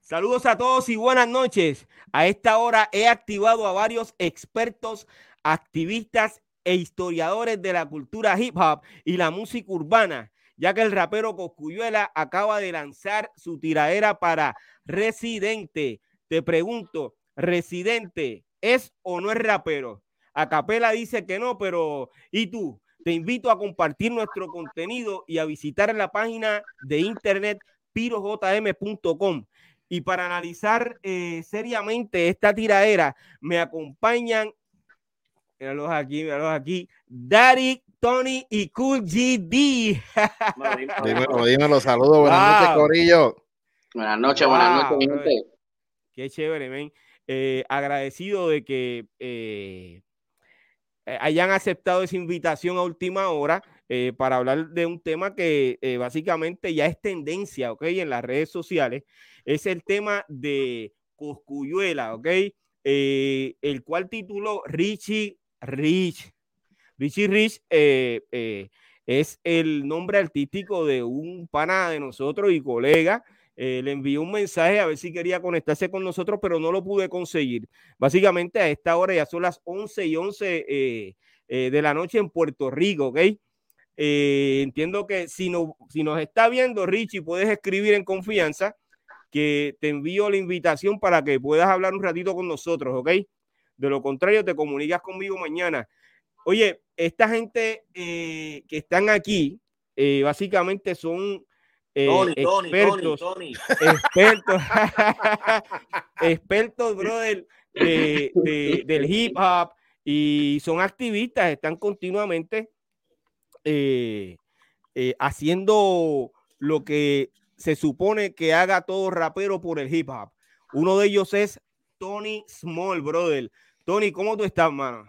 Saludos a todos y buenas noches. A esta hora he activado a varios expertos, activistas e historiadores de la cultura hip hop y la música urbana, ya que el rapero Coscuyuela acaba de lanzar su tiradera para Residente. Te pregunto, ¿Residente es o no es rapero? Acapela dice que no, pero ¿y tú? Te invito a compartir nuestro contenido y a visitar la página de internet pirojm.com y para analizar eh, seriamente esta tiradera, me acompañan, míralos aquí, míralos aquí, Daddy, Tony y Cool GD. dímelo, dímelo, saludos, buenas noches, Corillo. Buenas noches, buenas noches, gente. Qué chévere, men. Eh, agradecido de que eh, hayan aceptado esa invitación a última hora. para hablar de un tema que básicamente ya es tendencia, ¿ok? En las redes sociales es el tema de Coscuyuela, ¿ok? Eh, el cual tituló Richie Rich. Richie Rich eh, eh, es el nombre artístico de un pana de nosotros y colega. le envió un mensaje a ver si quería conectarse con nosotros, pero no lo pude conseguir. Básicamente a esta hora ya son las 11 y 11 de la noche en Puerto Rico, ¿ok? entiendo que si, no, si nos está viendo, Richie, puedes escribir en confianza que te envío la invitación para que puedas hablar un ratito con nosotros, ¿ok? De lo contrario, te comunicas conmigo mañana. Oye, esta gente eh, que están aquí, eh, básicamente son eh, expertos, Tony, expertos, expertos, brother, del hip hop y son activistas, están continuamente haciendo lo que se supone que haga todo rapero por el hip hop. Uno de ellos es Tony Small, brother. Tony, ¿cómo tú estás, mano?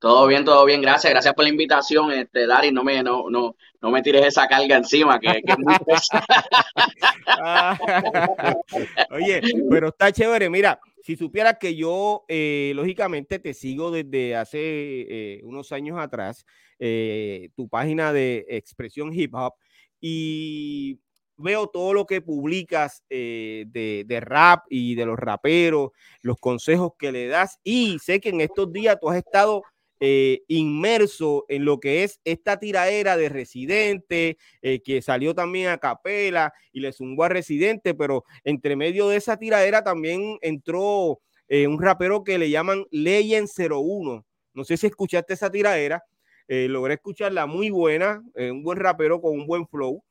Todo bien, todo bien, gracias, gracias por la invitación, este, Dari, no me, no, no, no me tires esa carga encima, que, es muy Oye, pero está chévere, mira, si supieras que yo, eh, lógicamente, te sigo desde hace eh, unos años atrás, eh, tu página de expresión hip hop, y veo todo lo que publicas eh, de, rap y de los raperos, los consejos que le das y sé que en estos días tú has estado eh, inmerso en lo que es esta tiradera de Residente, eh, que salió también a Capela y le zumbó a Residente, pero entre medio de esa tiradera también entró un rapero que le llaman Legend 01. No sé si escuchaste esa tiradera, logré escucharla muy buena, un buen rapero con un buen flow.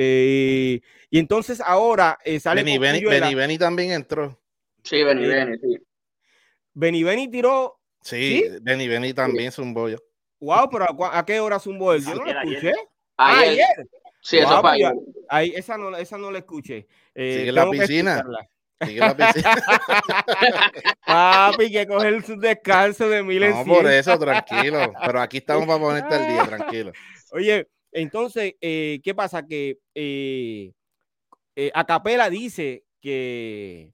Eh, y entonces ahora eh, sale. Benny, Benny, Benny, también entró. Sí, Benny eh, Benny, sí. Benny Benny tiró. Sí, Benny Benny también es un bollo. Wow, pero ¿a, qué hora es un bollo? Yo no lo escuché. Ah, ayer. Sí, eso fue pues, ahí, esa, no, esa no la escuché. Sigue la piscina. Sigue la piscina. Papi, que coger su descanso de mil No, por eso, tranquilo. Pero aquí estamos para ponerte el día, tranquilo. Oye, entonces, eh, ¿qué pasa? Que eh, eh, Acapela dice que,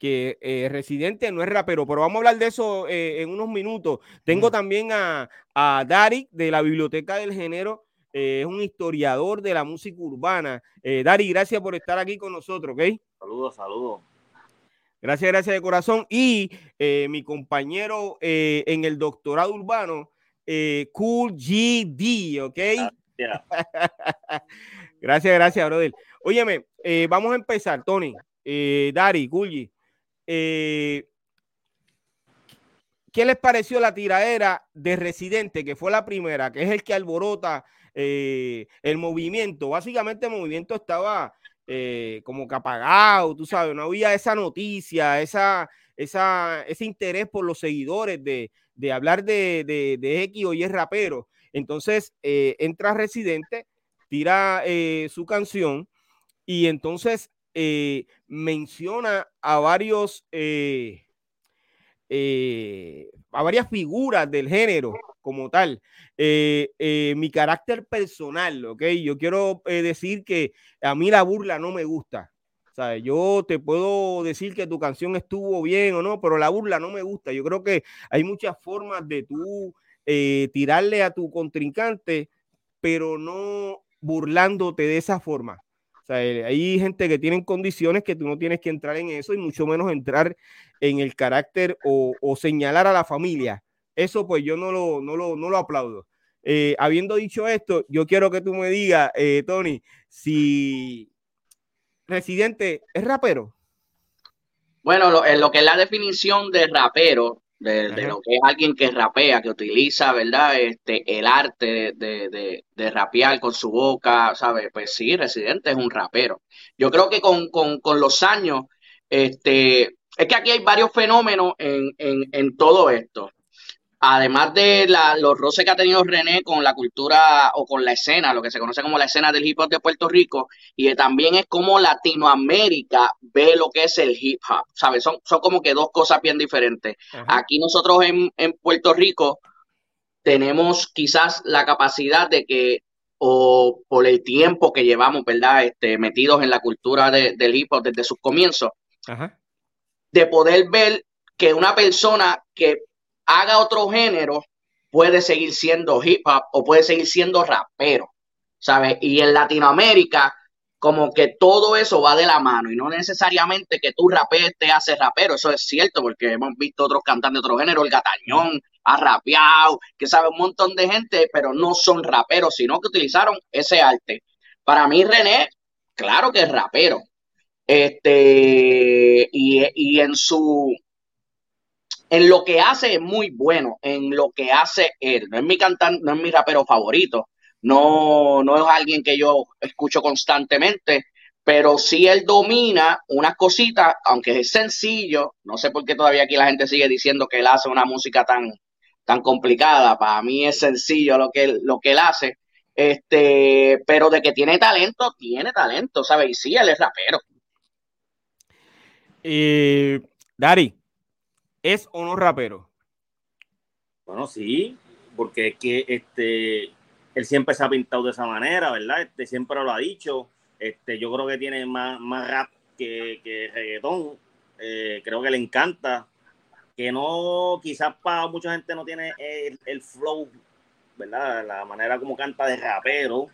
que Residente no es rapero, pero vamos a hablar de eso en unos minutos. Tengo también a, a Dari de la Biblioteca del Género, es un historiador de la música urbana. Dari, gracias por estar aquí con nosotros, ¿ok? Saludos, saludos. Gracias, gracias de corazón. Y mi compañero en el doctorado urbano, Cool GD, ¿ok? gracias, gracias, brother. Óyeme, eh, vamos a empezar, Tony, eh, Dari, Gulli. Eh, ¿Qué les pareció la tiradera de Residente, que fue la primera, que es el que alborota el movimiento? Básicamente el movimiento estaba como que apagado, tú sabes, no había esa noticia, esa, esa, ese interés por los seguidores de, hablar de, de, de X o Y rapero. Entonces eh, entra Residente, tira eh, su canción y entonces eh, menciona a varios, a varias figuras del género como tal. mi carácter personal, ¿ok? Yo quiero decir que a mí la burla no me gusta. sea, Yo te puedo decir que tu canción estuvo bien o no, pero la burla no me gusta. Yo creo que hay muchas formas de tú eh, tirarle a tu contrincante, pero no burlándote de esa forma. O sea, eh, hay gente que tiene condiciones que tú no tienes que entrar en eso y mucho menos entrar en el carácter o, señalar a la familia. Eso pues yo no lo, no lo, no lo aplaudo. Eh, habiendo dicho esto, yo quiero que tú me digas, Tony, si Residente es rapero. Bueno, lo que es la definición de rapero, de, lo que es alguien que rapea, que utiliza, ¿verdad? Este, el arte de, de, rapear con su boca, ¿sabes? Pues sí, Residente es un rapero. Yo creo que con, los años, este, es que aquí hay varios fenómenos en, en, en todo esto además de los roces que ha tenido René con la cultura o con la escena, lo que se conoce como la escena del hip hop de Puerto Rico, y también es como Latinoamérica ve lo que es el hip hop, ¿sabes? Son, son como que dos cosas bien diferentes. Aquí nosotros en, Puerto Rico tenemos quizás la capacidad de que, o por el tiempo que llevamos, ¿verdad? Este, metidos en la cultura del hip hop desde sus comienzos, de poder ver que una persona que haga otro género, puede seguir siendo hip hop o puede seguir siendo rapero, ¿sabes? Y en Latinoamérica, como que todo eso va de la mano y no necesariamente que tú rapees te hace rapero, eso es cierto, porque hemos visto otros cantantes de otro género, el Gatañón ha rapeado, que sabe un montón de gente, pero no son raperos, sino que utilizaron ese arte. Para mí, René, claro que es rapero. Este, y, y en su en lo que hace es muy bueno, en lo que hace él. No es mi cantante, no es mi rapero favorito, no, no es alguien que yo escucho constantemente, pero sí él domina unas cositas, aunque es sencillo, no sé por qué todavía aquí la gente sigue diciendo que él hace una música tan, tan complicada, para mí es sencillo lo que él, lo que él hace, este, pero de que tiene talento, tiene talento, ¿sabes? Y sí, él es rapero. Y Dari, ¿Es o no rapero? Bueno, sí, porque es que este, él siempre se ha pintado de esa manera, ¿verdad? Este, siempre lo ha dicho. Este, yo creo que tiene más, más rap que, que reggaetón. Eh, creo que le encanta. Que no, quizás para mucha gente no tiene el, flow, ¿verdad? La manera como canta de rapero,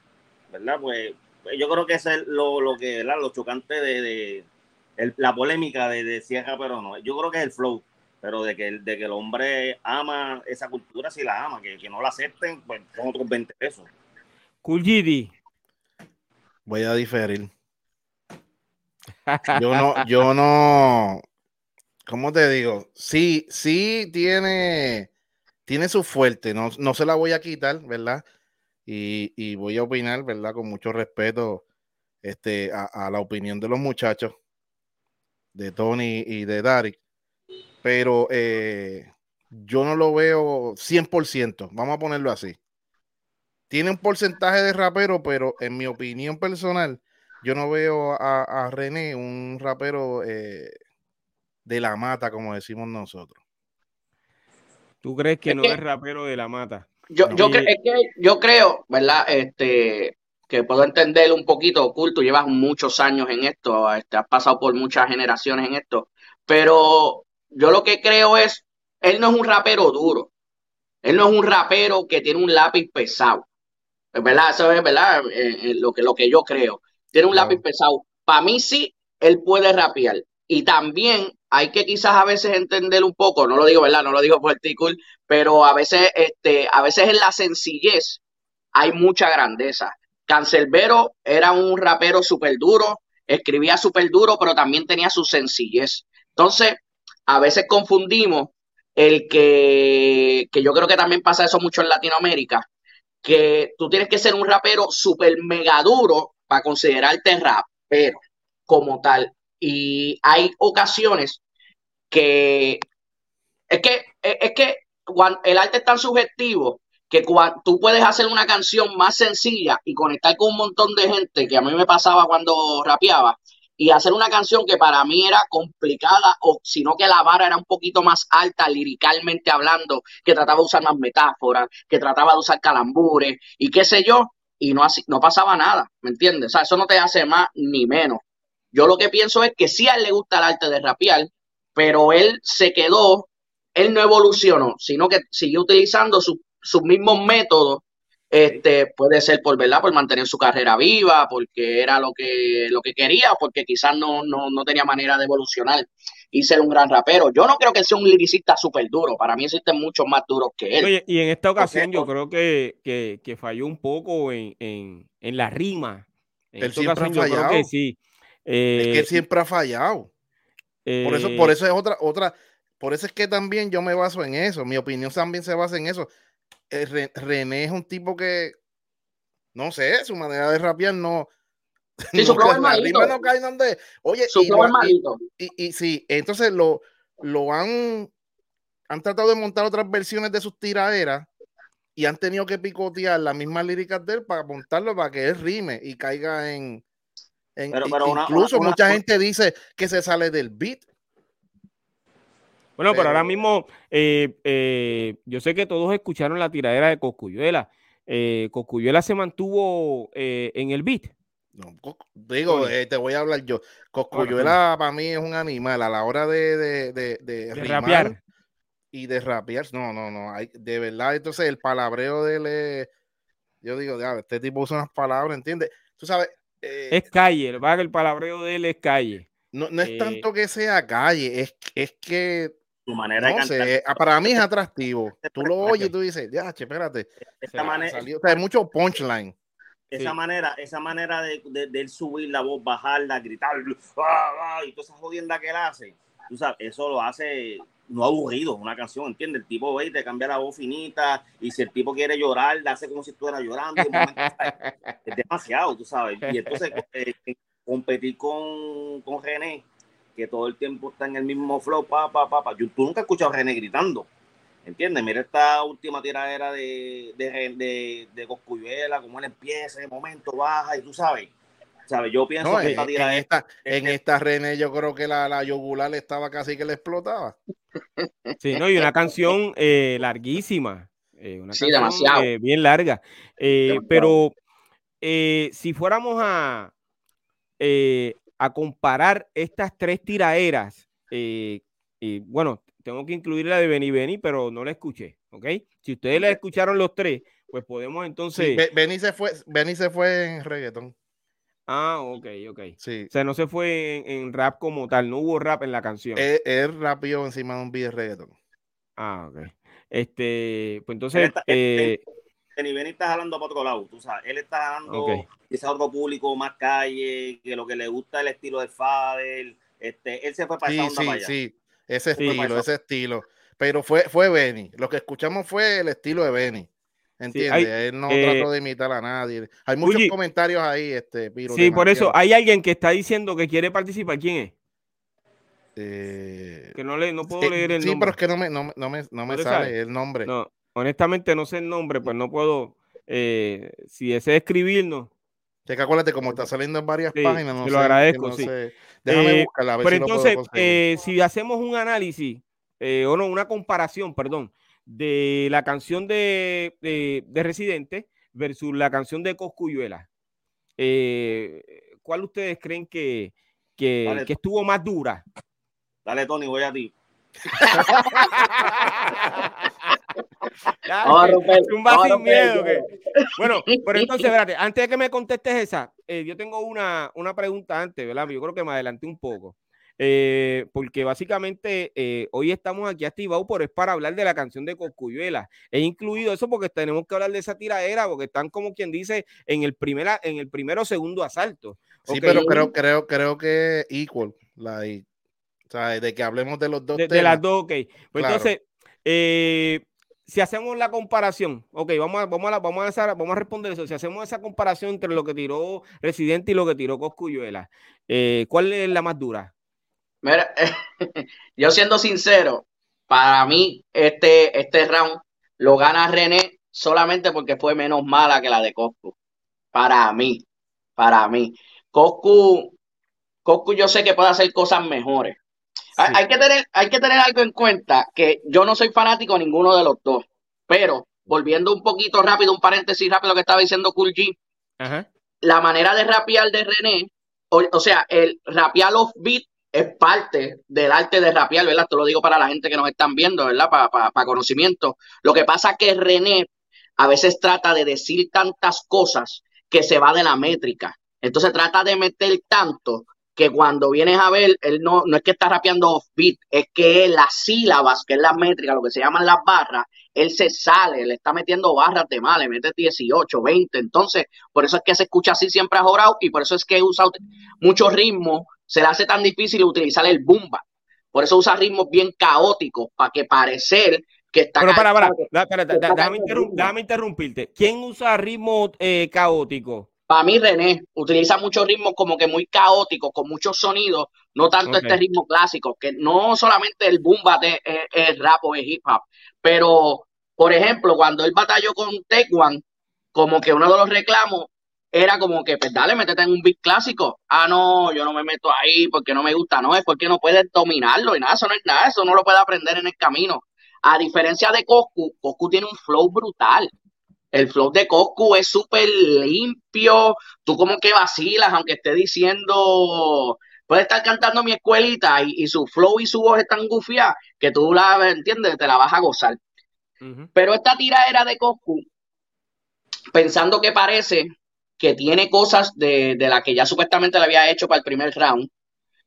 ¿verdad? Pues, pues yo creo que es lo, lo que, ¿verdad? Lo chocante de, la polémica de, de si es rapero o no. Yo creo que es el flow pero de que, de que el hombre ama esa cultura, si la ama, que, que no la acepten, pues son otros 20 pesos. Cool GD. Voy a diferir. Yo no, yo no, ¿cómo te digo? Sí, sí tiene, tiene su fuerte, no, no se la voy a quitar, ¿verdad? Y, y voy a opinar, ¿verdad? Con mucho respeto este, a, a, la opinión de los muchachos, de Tony y de Derek pero eh, yo no lo veo 100%, vamos a ponerlo así. Tiene un porcentaje de rapero, pero en mi opinión personal, yo no veo a, René un rapero eh, de la mata, como decimos nosotros. ¿Tú crees que no es rapero de la mata? Yo, yo, yo creo, ¿verdad? Este, que puedo entender un poquito, oculto, llevas muchos años en esto, este, has pasado por muchas generaciones en esto, pero yo lo que creo es, él no es un rapero duro. Él no es un rapero que tiene un lápiz pesado. Es verdad, eso es verdad, eh, eh, lo, que, lo que yo creo. Tiene un lápiz pesado. Para mí sí, él puede rapear. Y también hay que quizás a veces entender un poco, no lo digo, ¿verdad? No lo digo por cool, pero a veces, este, a veces en la sencillez hay mucha grandeza. Cancelbero era un rapero súper duro, escribía súper duro, pero también tenía su sencillez. Entonces, a veces confundimos el que, que yo creo que también pasa eso mucho en Latinoamérica, que tú tienes que ser un rapero súper mega duro para considerarte rapero como tal. Y hay ocasiones que es que es que el arte es tan subjetivo que cuando, tú puedes hacer una canción más sencilla y conectar con un montón de gente, que a mí me pasaba cuando rapeaba, y hacer una canción que para mí era complicada, o sino que la vara era un poquito más alta liricalmente hablando, que trataba de usar más metáforas, que trataba de usar calambures y qué sé yo, y no, así, no pasaba nada, ¿me entiendes? O sea, eso no te hace más ni menos. Yo lo que pienso es que sí a él le gusta el arte de rapear, pero él se quedó, él no evolucionó, sino que siguió utilizando sus mismos métodos Este, puede ser por verdad, por mantener su carrera viva, porque era lo que, lo que quería, porque quizás no, no, no tenía manera de evolucionar y ser un gran rapero. Yo no creo que sea un liricista súper duro. Para mí existen muchos más duros que él. Oye, y en esta ocasión yo creo que, que, que falló un poco en, en, en la rima. En Él siempre ha ocasión yo creo que fallado. Es que Eh, él siempre ha fallado. Por eso, por eso es otra, otra, por eso es que también yo me baso en eso. Mi opinión también se basa en eso. Eh, Re- René es un tipo que, no sé, su manera de rapear no. Sí, su flow es la malito. rima no cae donde. Oye, Su y, flow es malito. y, y sí, entonces lo, lo han, han tratado de montar otras versiones de sus tiraderas y han tenido que picotear las mismas líricas de él para montarlo para que él rime y caiga en. en- Pero- i- pero una- incluso una- mucha una- gente dice que se sale del beat. Bueno, pero ahora mismo, eh, eh, yo sé que todos escucharon la tiradera de Coscuyuela. Eh, Coscuyuela se mantuvo eh, en el beat. No, digo, te voy a hablar yo. Coscuyuela para mí es un animal a la hora de, de, de, de rimar rapear. y de rapear. No, no, no. Hay, de verdad, entonces el palabreo de él es- Yo digo, ya, este tipo usa unas palabras, ¿entiendes? Tú sabes, Es calle. Que el palabreo de él es calle. no, no es tanto que sea calle, es, es que, Su manera de no cantar. sé, ah, para mí es atractivo. Tú lo oyes y tú dices, ya, che, espérate. Esta manera, o sea, hay mucho punchline. esa Sí. manera, esa manera de, de, de subir la voz, bajarla, gritar, ah, ah, y toda esa jodienda que él hace, tú sabes, eso lo hace no aburrido, una canción, ¿entiendes? El tipo ve y te cambia la voz finita, y si el tipo quiere llorar, le hace como si estuviera llorando. es demasiado, tú sabes. Y entonces eh, competir con, con René, que todo el tiempo está en el mismo flow, pa, pa, pa, pa. Yo, tú nunca has escuchado a René gritando. ¿Entiendes? Mira esta última tiradera de, de, de, de Coscuyuela, como él empieza, de momento baja, y tú sabes. ¿Sabes? Yo pienso No, que en, esta en tiradera esta, en esta René yo creo que la, la yogular estaba casi que le explotaba. Sí, ¿no? Y una canción eh, larguísima. eh, una Sí, canción, demasiado. eh, bien larga. Eh, Demasiado. pero eh, si fuéramos a, eh, a comparar estas tres tiraderas, eh, y bueno, tengo que incluir la de Beni Beni, pero no la escuché, ¿ok? Si ustedes la escucharon los tres, pues podemos entonces... Sí, Be- Benny se fue, Benny se fue en reggaetón. Ah, ok, ok. Sí. O sea, no se fue en, en rap como tal, no hubo rap en la canción. Él, él rapeó encima de un beat de reggaetón. Ah, ok. Este, pues entonces, Él está- él- eh, Benny Benny está jalando para otro lado, tú sabes. Él está jalando Ok. quizás otro público más calle, que lo que le gusta es el estilo del Fader. Este, él se fue para Sí, esa onda sí, para allá. sí. Ese Sí. estilo, ese estilo. Pero fue, fue Benny. Lo que escuchamos fue el estilo de Benny. ¿Entiendes? hay- Él no eh, trató de imitar a nadie. Hay muchos comentarios ahí, este, Piro, sí, por eso hay alguien que está diciendo que quiere participar. ¿Quién es? Eh, Que no le, no puedo eh, leer el sí, nombre. pero es que no me, no, me- no me, no me ¿No le sale sale? el nombre. No, honestamente no sé el nombre, pues no puedo. eh, si desea escribirnos, que acuérdate, como está saliendo en varias Sí, páginas, no te sé, lo agradezco, no sí. sé. Déjame Eh, buscarla, a ver pero si lo puedo entonces, eh, si hacemos un análisis, eh, o no, una comparación, perdón, de la canción de, de, de Residente versus la canción de Coscuyuela, eh, ¿cuál ustedes creen que, que, Dale. que estuvo más dura? Dale, Tony, voy a ti. Dale, Vamos a romper, zumba vamos a sin romper el miedo, que- hielo. Bueno, pero entonces, espérate, antes de que me contestes esa, eh, yo tengo una, una pregunta antes, ¿verdad? Yo creo que me adelanté un poco. eh, porque básicamente eh, hoy estamos aquí activados, pero es para hablar de la canción de Coscuyuela. He incluido eso porque tenemos que hablar de esa tiradera, porque están como quien dice en el, primera, en el primero o segundo asalto. Sí, pero creo, creo, creo que equal, like, o sea, de que hablemos de los dos de, las dos, ok. Pues Claro. entonces, eh, si hacemos la comparación, ok, vamos a, vamos, a, la- vamos, a responder eso. Si hacemos esa comparación entre lo que tiró Residente y lo que tiró Coscuyuela, eh, ¿cuál es la más dura? Mira, yo siendo sincero, para mí este, este round lo gana René solamente porque fue menos mala que la de Coscu. Para mí, para mí. Coscu, Coscu yo sé que puede hacer cosas mejores. Hay, que tener, hay que tener algo en cuenta, que yo no soy fanático de ninguno de los dos, pero volviendo un poquito rápido, un paréntesis rápido lo que estaba diciendo Cool G, Ajá. la manera de rapear de René, o, o sea, el rapear off beat es parte del arte de rapear, ¿verdad? Te lo digo para la gente que nos están viendo, ¿verdad? Para conocimiento. Lo que pasa es que René a veces trata de decir tantas cosas que se va de la métrica. Entonces trata de meter tanto que cuando vienes a ver, él no, no es que está rapeando off beat, es que las sílabas, que es la métrica, lo que se llaman las barras, él se sale, le está metiendo barras de mal, le mete 18, 20. Entonces, por eso es que se escucha así siempre a Jorao y por eso es que usa muchos ritmos, se le hace tan difícil utilizar el bumba. Por eso usa ritmos bien caóticos, para que parecer que está. Pero para, para, déjame, interrumpirte. ¿Quién usa ritmos eh, caóticos? Para mí, René utiliza muchos ritmos como que muy caóticos, con muchos sonidos, no tanto este ritmo clásico, que no solamente el boom de es, rap o es hip hop, pero, por ejemplo, cuando él batalló con One, como que uno de los reclamos era como que, pues dale, métete en un beat clásico. Ah, no, yo no me meto ahí porque no me gusta, no, es porque no puedes dominarlo y nada, eso no es nada, eso no lo puede aprender en el camino. A diferencia de Coscu, Coscu tiene un flow brutal. El flow de Coscu es súper limpio, tú como que vacilas, aunque esté diciendo, puede estar cantando mi escuelita y, su flow y su voz están gufiadas, que tú la entiendes, te la vas a gozar. Pero esta tira era de Coscu, pensando que parece que tiene cosas de, de la que ya supuestamente le había hecho para el primer round.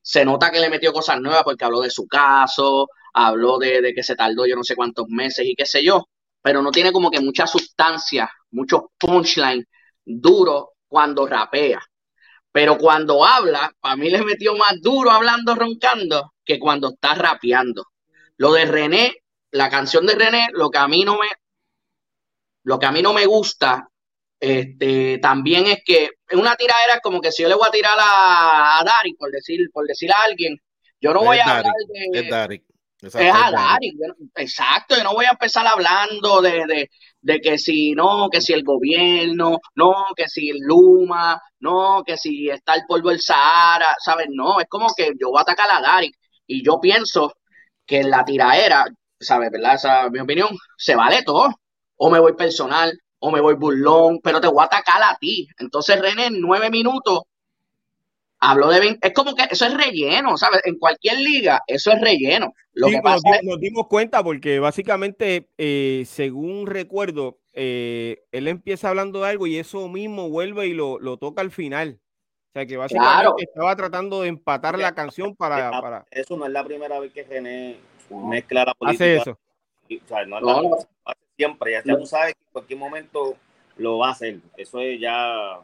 Se nota que le metió cosas nuevas porque habló de su caso, habló de, que se tardó yo no sé cuántos meses y qué sé yo, pero no tiene como que mucha sustancia, mucho punchline duro cuando rapea. Pero cuando habla, para mí le metió más duro hablando roncando que cuando está rapeando. Lo de René, la canción de René, lo que a mí no me, lo que a mí no me gusta este, también es que en una tiradera es como que si yo le voy a tirar a, Dari, por decir, por decir a alguien, yo no voy a hablar de. Es a Dari. Exacto, yo no voy a empezar hablando de, de, que si no, que si el gobierno, no, que si el Luma, no, que si está el polvo del Sahara, ¿sabes? No, es como que yo voy a atacar a Dari. Y yo pienso que en la tiraera, ¿sabes? ¿Verdad? Esa es mi opinión, se vale todo. O me voy personal, o me voy burlón, pero te voy a atacar a ti. Entonces René en nueve minutos habló de... Es como que eso es relleno, ¿sabes? En cualquier liga eso es relleno. Lo que pasa nos, nos, dimos cuenta porque básicamente, eh, según recuerdo, eh, él empieza hablando de algo y eso mismo vuelve y lo, toca al final. O sea que básicamente estaba tratando de empatar la canción para, para, Eso no es la primera vez que René mezcla la política. Hace eso. O sea, no, es siempre, ya, tú sabes que en cualquier momento lo va a hacer. Eso es ya.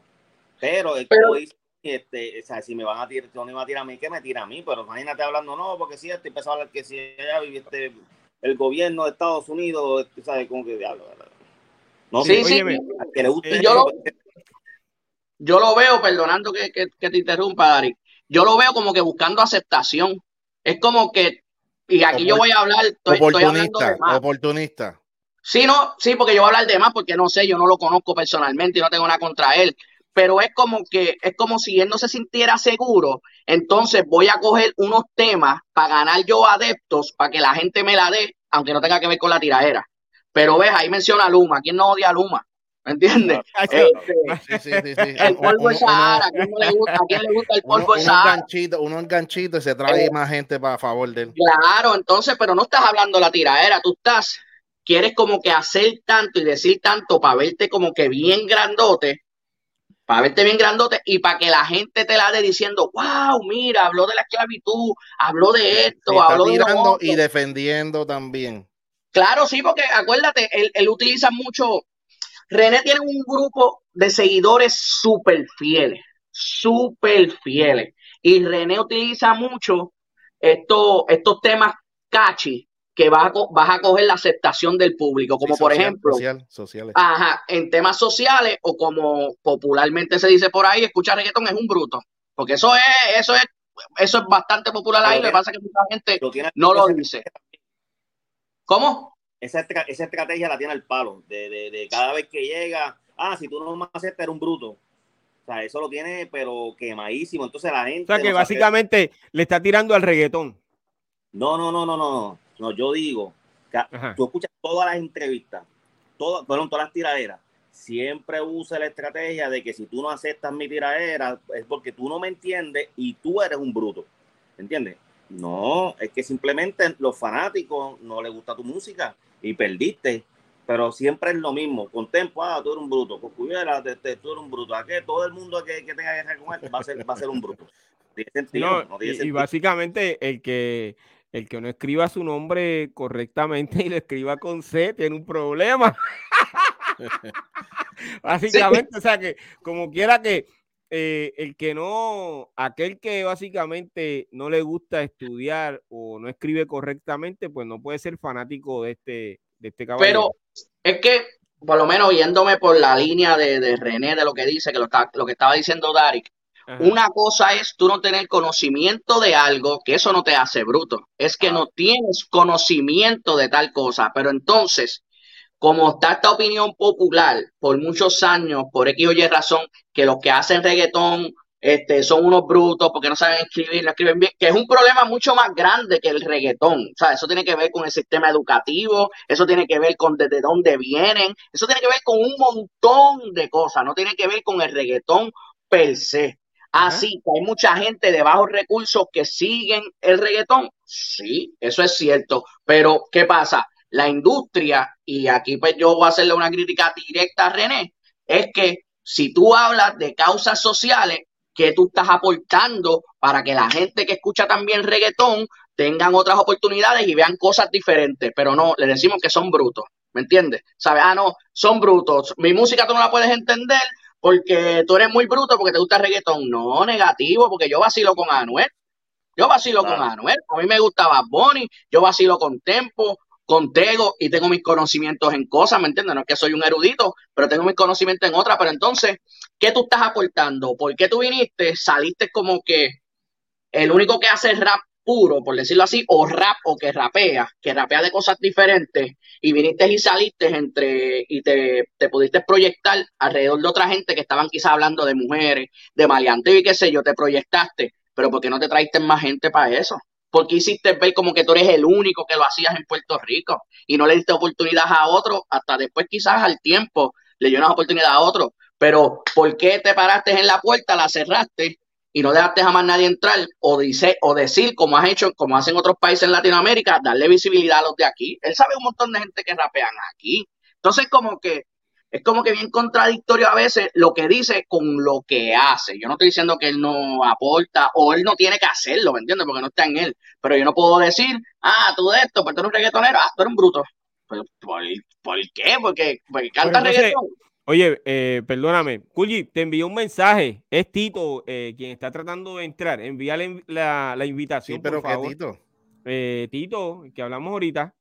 Pero es como dice, este, o sea, si me van a tirar, me va a tirar a mí, que me tira a mí, pero imagínate hablando, no, porque si este empezó a hablar que si ella viviste el gobierno de Estados Unidos, este, ¿sabes? Como que diablo, No, sí, sí, que le guste yo, lo, yo lo veo, perdonando que, que, te interrumpa, Dari, yo lo veo como que buscando aceptación. Es como que, y aquí yo voy a hablar, estoy, oportunista, oportunista. Sí, no, sí, porque yo voy a hablar de más porque no sé, yo no lo conozco personalmente y no tengo nada contra él. Pero es como que, es como si él no se sintiera seguro, entonces voy a coger unos temas para ganar yo adeptos, para que la gente me la dé, aunque no tenga que ver con la tiradera. Pero ves, ahí menciona a Luma. ¿Quién no odia a Luma? ¿Me entiendes? el polvo de Sahara, ¿a quién, le gusta, ¿a quién le gusta el polvo de Sahara? Uno enganchito y se trae eh, más gente para favor de él. Claro, entonces, pero no estás hablando de la tiradera, tú estás quieres como que hacer tanto y decir tanto para verte como que bien grandote, para verte bien grandote y para que la gente te la dé diciendo, wow, mira, habló de la esclavitud, habló de esto, habló de y defendiendo también. Claro, sí, porque acuérdate, él, utiliza mucho. René tiene un grupo de seguidores súper fieles, súper fieles. Y René utiliza mucho estos, estos temas catchy que vas a, vas a coger la aceptación del público, como por ejemplo, sociales. Ajá, en temas sociales o como popularmente se dice por ahí, escuchar reggaetón es un bruto, porque eso es, eso es, eso es bastante popular ahí, lo que pasa es que mucha gente no lo dice. ¿Cómo? Esa, esa estrategia la tiene el palo, de, de, cada vez que llega, ah, si tú no me aceptas, eres un bruto. O sea, eso lo tiene, pero quemadísimo. Entonces la gente. O sea, que básicamente le está tirando al reggaetón. No, no, no, no, no. No, yo digo, que tú escuchas todas las entrevistas, todas, fueron todas las tiraderas. Siempre usa la estrategia de que si tú no aceptas mi tiradera es porque tú no me entiendes y tú eres un bruto. ¿Entiendes? No, es que simplemente los fanáticos no les gusta tu música y perdiste. pero siempre es lo mismo. Con Tempo, ah, tú eres un bruto. Con Cuyera, tú eres un bruto. ¿A qué? Todo el mundo que, que tenga guerra con él va a ser, va a ser un bruto. Tiene sentido, no, tiene y, y, básicamente el que, el que no escriba su nombre correctamente y lo escriba con C tiene un problema. básicamente, o sea que como quiera que eh, el que no, aquel que básicamente no le gusta estudiar o no escribe correctamente, pues no puede ser fanático de este, de este caballero. Pero es que, por lo menos yéndome por la línea de, de René, de lo que dice, que lo, está, lo que estaba diciendo Darik, una cosa es tú no tener conocimiento de algo, que eso no te hace bruto, es que no tienes conocimiento de tal cosa, pero entonces como está esta opinión popular por muchos años, por X o Y razón, que los que hacen reggaetón este, son unos brutos porque no saben escribir, no escriben bien, que es un problema mucho más grande que el reggaetón. O sea, eso tiene que ver con el sistema educativo, eso tiene que ver con desde dónde vienen, eso tiene que ver con un montón de cosas, no tiene que ver con el reggaetón per se. Así que hay mucha gente de bajos recursos que siguen el reggaetón. Sí, eso es cierto. Pero, ¿qué pasa? la industria, y aquí pues yo voy a hacerle una crítica directa a René, es que si tú hablas de causas sociales, que tú estás aportando para que la gente que escucha también reggaetón tengan otras oportunidades y vean cosas diferentes, pero no, le decimos que son brutos, ¿me entiendes? ¿Sabes? Ah, no, son brutos. Mi música tú no la puedes entender porque tú eres muy bruto porque te gusta el reggaetón. No, negativo, porque yo vacilo con Anuel. Yo vacilo con Anuel. A mí me gustaba Bonnie, yo vacilo con Tempo, contego y tengo mis conocimientos en cosas, ¿me entiendes? No es que soy un erudito, pero tengo mis conocimientos en otras. Pero entonces, ¿qué tú estás aportando? ¿Por qué tú viniste? Saliste como que el único que hace rap puro, por decirlo así, o rap o que rapea, que rapea de cosas diferentes, y viniste y saliste entre, y te, te pudiste proyectar alrededor de otra gente que estaban quizás hablando de mujeres, de maleanteo y qué sé yo, te proyectaste, pero ¿por qué no te traiste más gente para eso? porque hiciste ver como que tú eres el único que lo hacías en Puerto Rico y no le diste oportunidad a otro, hasta después quizás al tiempo le dio una oportunidad a otro, pero ¿por qué te paraste en la puerta, la cerraste y no dejaste jamás nadie entrar o, dice, o decir, como has hecho, como hacen otros países en Latinoamérica, darle visibilidad a los de aquí? Él sabe un montón de gente que rapean aquí. Entonces, como que es como que bien contradictorio a veces lo que dice con lo que hace. Yo no estoy diciendo que él no aporta o él no tiene que hacerlo, ¿me entiendes? Porque no está en él. Pero yo no puedo decir, ah, tú de esto, pero tú eres un reggaetonero, ah, tú eres un bruto. ¿Por, por, qué? Porque, porque canta reggaetón. Oye, eh, perdóname, Kulji, te envió un mensaje. Es Tito eh, quien está tratando de entrar. Envíale la, la invitación. Sí, pero por favor. Tito? Eh, Tito, que hablamos ahorita.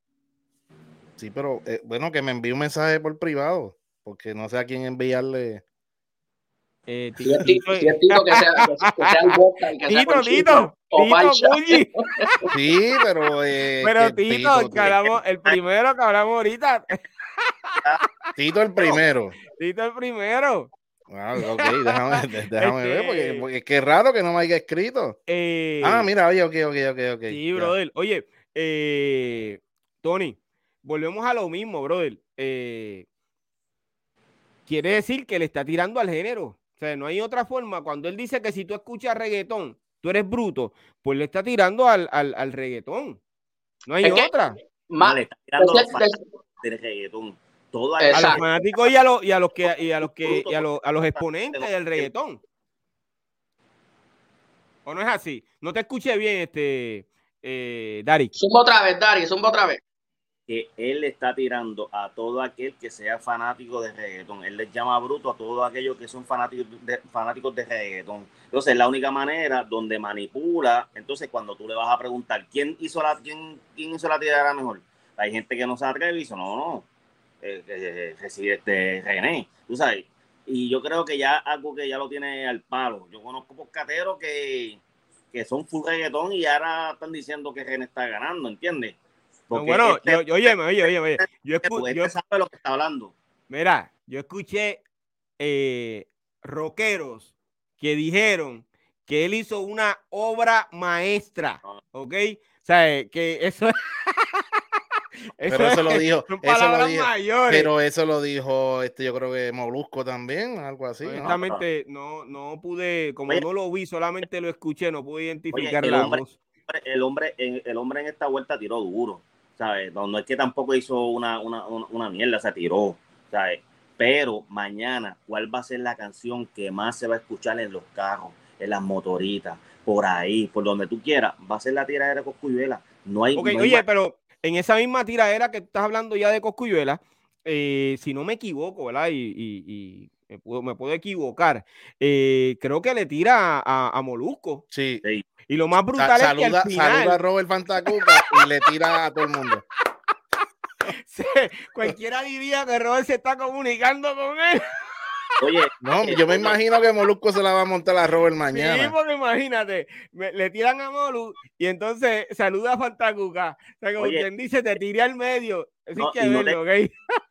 Sí, pero eh, bueno, que me envíe un mensaje por privado porque no sé a quién enviarle. Eh, si Tito, si es Tito que sea, que sea el boca y que Tito, sea Tito, Tito, Sí, pero. Eh, pero Tito, Tito que hablamos, el primero que hablamos ahorita. Tito el primero. Tito el primero. Ah, ok, déjame, déjame ver, porque, porque, es que es raro que no me haya escrito. Eh, ah, mira, oye, ok, ok, ok, ok. Sí, brother. Oye, eh, Tony, volvemos a lo mismo, brother. Eh, quiere decir que le está tirando al género. O sea, no hay otra forma. Cuando él dice que si tú escuchas reggaetón, tú eres bruto, pues le está tirando al, al, reggaetón. No hay otra. Mal, está tirando del reggaetón. A los fanáticos y a los, y a los que y a los que y a los, a los exponentes del reggaetón. ¿O no es así? No te escuché bien, este eh, Dari. Zumba otra vez, Dari, zumba otra vez que él está tirando a todo aquel que sea fanático de reggaetón. Él les llama bruto a todos aquellos que son fanáticos de, fanáticos de reggaetón. Entonces, es la única manera donde manipula. Entonces, cuando tú le vas a preguntar quién hizo la, quién, quién hizo la tirada mejor, hay gente que no se atreve y dice, no, no, eh, eh, este René, tú sabes. Y yo creo que ya algo que ya lo tiene al palo. Yo conozco poscateros que, que son full reggaetón y ahora están diciendo que René está ganando, ¿entiendes? bueno, este yo, oye, oye, oye, oye, yo, escuché, yo sabe lo que está hablando. Mira, yo escuché eh, rockeros que dijeron que él hizo una obra maestra, ah. ¿ok? O sea, eh, que Eso pero eso lo dijo, eso lo dijo pero eso lo dijo, este, yo creo que Molusco también, algo así. Honestamente, ¿no? no, pude, como no lo vi, solamente lo escuché, no pude identificar la voz. El hombre, el hombre en esta vuelta tiró duro ¿sabes? No, no es que tampoco hizo una, una, una, una mierda, se tiró, ¿sabes? Pero mañana, ¿cuál va a ser la canción que más se va a escuchar en los carros, en las motoritas, por ahí, por donde tú quieras? Va a ser la tiradera de Coscuyuela. No hay. Ok, no hay oye, más- pero en esa misma tiradera que estás hablando ya de Coscuyuela, eh, si no me equivoco, ¿verdad? Y, y- y me, puedo, me puedo equivocar, eh, creo que le tira a, a Molusco. Sí. Y lo más Sa- brutal es que saluda, al final, saluda a Robert Fantacuca y le tira a todo el mundo. cualquiera diría que Robert se está comunicando con él. Oye, No, yo me imagino que Molusco se la va a montar a Robert Sí, mañana. porque imagínate, me- le tiran a Molu y entonces saluda a Fantacuca. O sea, como Oye. quien dice, te tiré al medio. Eso No, que y no te- verlo, ¿ok?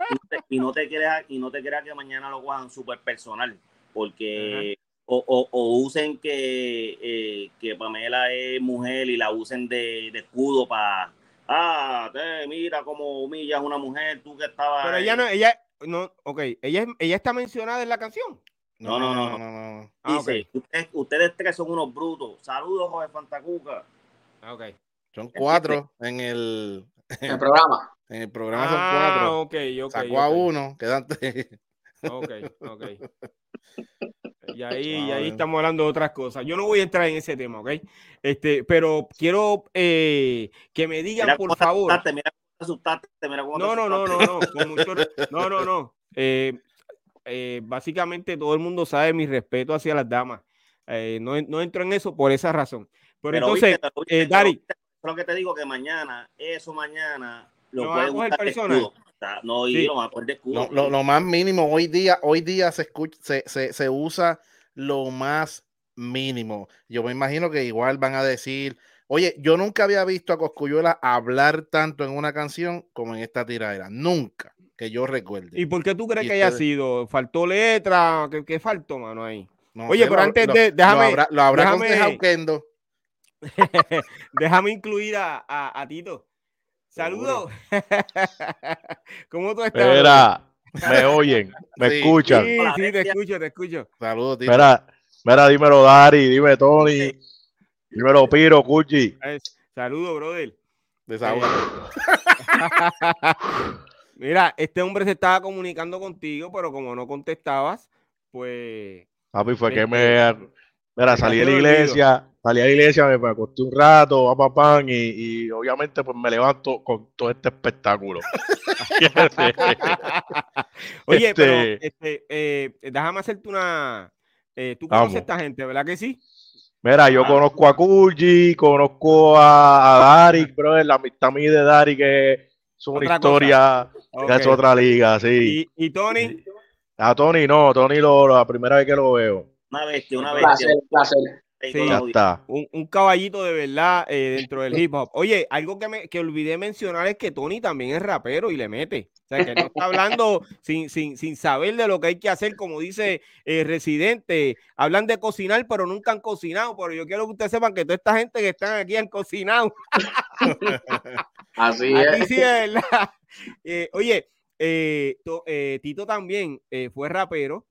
y no te- y no te creas y no te creas que mañana lo cojan súper personal porque o, o- o usen que, eh, que Pamela es mujer y la usen de, de escudo para ah te, mira cómo humillas a una mujer tú que estabas Pero ahí". ella no, ella, no, ok, ella, es- ella está mencionada en la canción. No, no, no, no, no. Ah, dice ustedes, ustedes tres son unos brutos saludos Jorge Fantacuca Ah, ok. Son cuatro en el, El programa. en el programa, son Ah, cuatro. ok, ok. Sacó a uno, quedan tres. Ok, ok. Y ahí, y Ah, ahí estamos hablando de otras cosas. Yo no voy a entrar en ese tema, ¿ok? Este, pero quiero eh, que me digan, mira por favor. mira asustaste mira cómo te No, no, no, no, no. con mucho no, no, no. Eh, eh, básicamente todo el mundo sabe mi respeto hacia las damas. Eh, no, no entro en eso por esa razón. Pero, Pero entonces, viste, eh, Dari. lo que te digo que mañana, eso mañana lo ¿No van a pueden coger usar de personal? No, y Sí. lo de escudo. Lo, lo- lo más mínimo, hoy día, hoy día se, escucha, se, se, se usa lo más mínimo. Yo me imagino que igual van a decir, oye, yo nunca había visto a Coscuyuela hablar tanto en una canción como en esta tiradera. Nunca, que yo recuerde. ¿y por qué tú crees Y que haya sido? ¿Faltó letra? ¿Qué, qué faltó, mano, ahí? No Oye, pero lo- antes lo- de- déjame- Lo habrá, lo habrá déjame- Kendo. Déjame incluir a, a, a Tito. Saludos. ¿Cómo tú estás? Mira, me oyen, me Sí. escuchan. Sí, sí, te escucho, te escucho. Saludos, Tito. Mira, mira, dímelo Dari, dime Tony, dímelo Piro, Cuchi. Saludos, brother. Desahógate. Mira, este hombre se estaba comunicando contigo, pero como no contestabas, pues Papi, fue que Este, me. Mira, salí de la iglesia, salí a la iglesia, me, acosté un rato, papá pan, y, y obviamente pues me levanto con todo este espectáculo. Oye, pero Este- este, eh, déjame hacerte una. eh, tú conoces a esta gente, ¿verdad que sí? Mira, yo conozco a Kulji, conozco a, a Dari, bro, la amistad mía de Dari, que es una Otra historia, Ok. que es otra liga, sí. Y, y Tony, A Tony no, Tony lo, la primera vez que lo veo. Una bestia, una Un Un bestia. placer, un placer. Sí. Ya está. un, un caballito de verdad eh, dentro del hip hop. Oye, algo que, me, que olvidé mencionar es que Tony también es rapero y le mete. O sea, que no está hablando sin, sin, sin saber de lo que hay que hacer, como dice eh, Residente. Hablan de cocinar, pero nunca han cocinado. Pero yo quiero que ustedes sepan que toda esta gente que están aquí han cocinado. Así Aquí es. sí es verdad. Eh, oye, eh, to- eh, Tito también eh, fue rapero.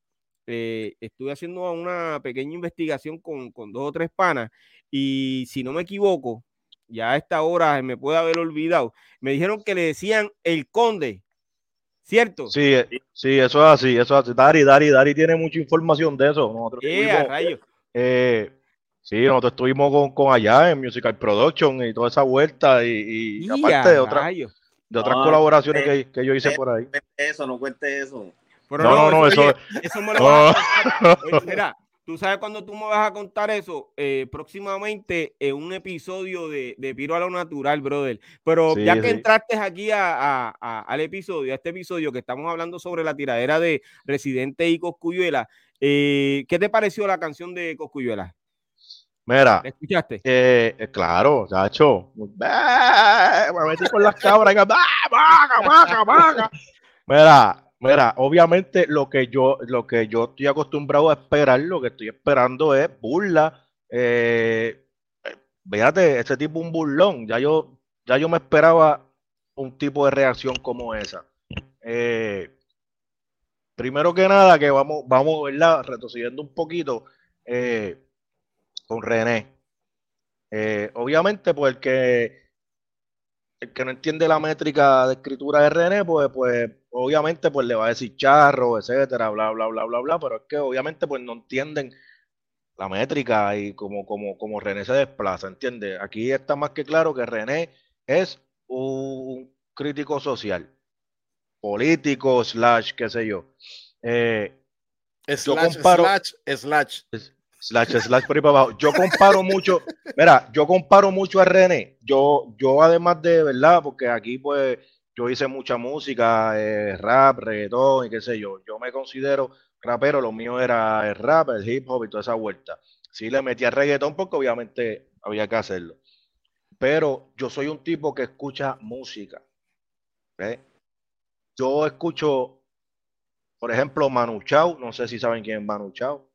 Eh, estuve haciendo una pequeña investigación con, con dos o tres panas y si no me equivoco, ya a esta hora me puede haber olvidado, me dijeron que le decían el conde, ¿cierto? Sí, eh, sí, eso es así, eso es así. Dari, Dari, Dari tiene mucha información de eso. Nosotros Eh, a estuvimos, rayos. eh, sí, nosotros estuvimos con, con allá en Musical Production y toda esa vuelta y, y Y aparte de, otra- rayos. de otras No, colaboraciones eh, que, que yo hice por ahí. No cuente eso, no cuente eso. Pero No, no, no, oye, eso, eso me lo vas a. Oye, Mira, tú sabes cuando tú me vas a contar eso, Eh, próximamente en un episodio de, de Piro a lo Natural, brother. Pero Sí, ya que sí. entraste aquí a- a- a- al episodio, a este episodio que estamos hablando sobre la tiradera de Residente y Coscuyuela, eh, ¿qué te pareció la canción de Coscuyuela? Mira, ¿La escuchaste? eh, claro, chacho. Me metí con las cabras. y, ¡bah! ¡Vaca, vaca, vaca! Mira, mira, obviamente lo que yo, lo que yo estoy acostumbrado a esperar, lo que estoy esperando es burla. Eh, eh, fíjate, ese tipo un burlón. Ya yo, ya yo me esperaba un tipo de reacción como esa. Eh, primero que nada, que vamos, vamos, ¿verdad? Retrocediendo un poquito eh, con René. Eh, obviamente, porque el que no entiende la métrica de escritura de René, pues, pues obviamente pues le va a decir charro, etcétera, bla, bla, bla, bla, bla, pero es que obviamente pues no entienden la métrica y como, como, como René se desplaza, ¿entiendes? Aquí está más que claro que René es un crítico social, político, slash, qué sé yo. Eh, yo comparo, slash, slash. Slash, slash por ahí para abajo. Yo comparo mucho, mira, yo comparo mucho a René. Yo, yo además de, ¿verdad? Porque aquí pues yo hice mucha música, eh, rap, reggaetón y qué sé yo. Yo me considero rapero, lo mío era el rap, el hip hop y toda esa vuelta. Sí le metí a reggaetón porque obviamente había que hacerlo. Pero yo soy un tipo que escucha música. Yo escucho, por ejemplo, Manu Chao, no sé si saben quién es Manu Chao.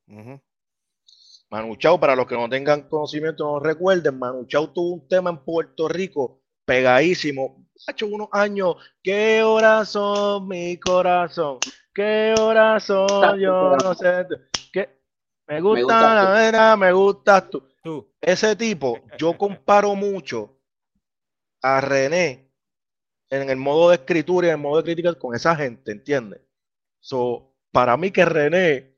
Manu Chao, para los que no tengan conocimiento, no recuerden, Manu Chao tuvo un tema en Puerto Rico pegadísimo. Ha hecho unos años, qué horas son mi corazón, qué horas son, yo no sé, ¿Qué? me gusta, la vena, me gustas tú. tú. Ese tipo, yo comparo mucho a René en el modo de escritura y en el modo de crítica con esa gente, ¿entiendes? So, para mí que René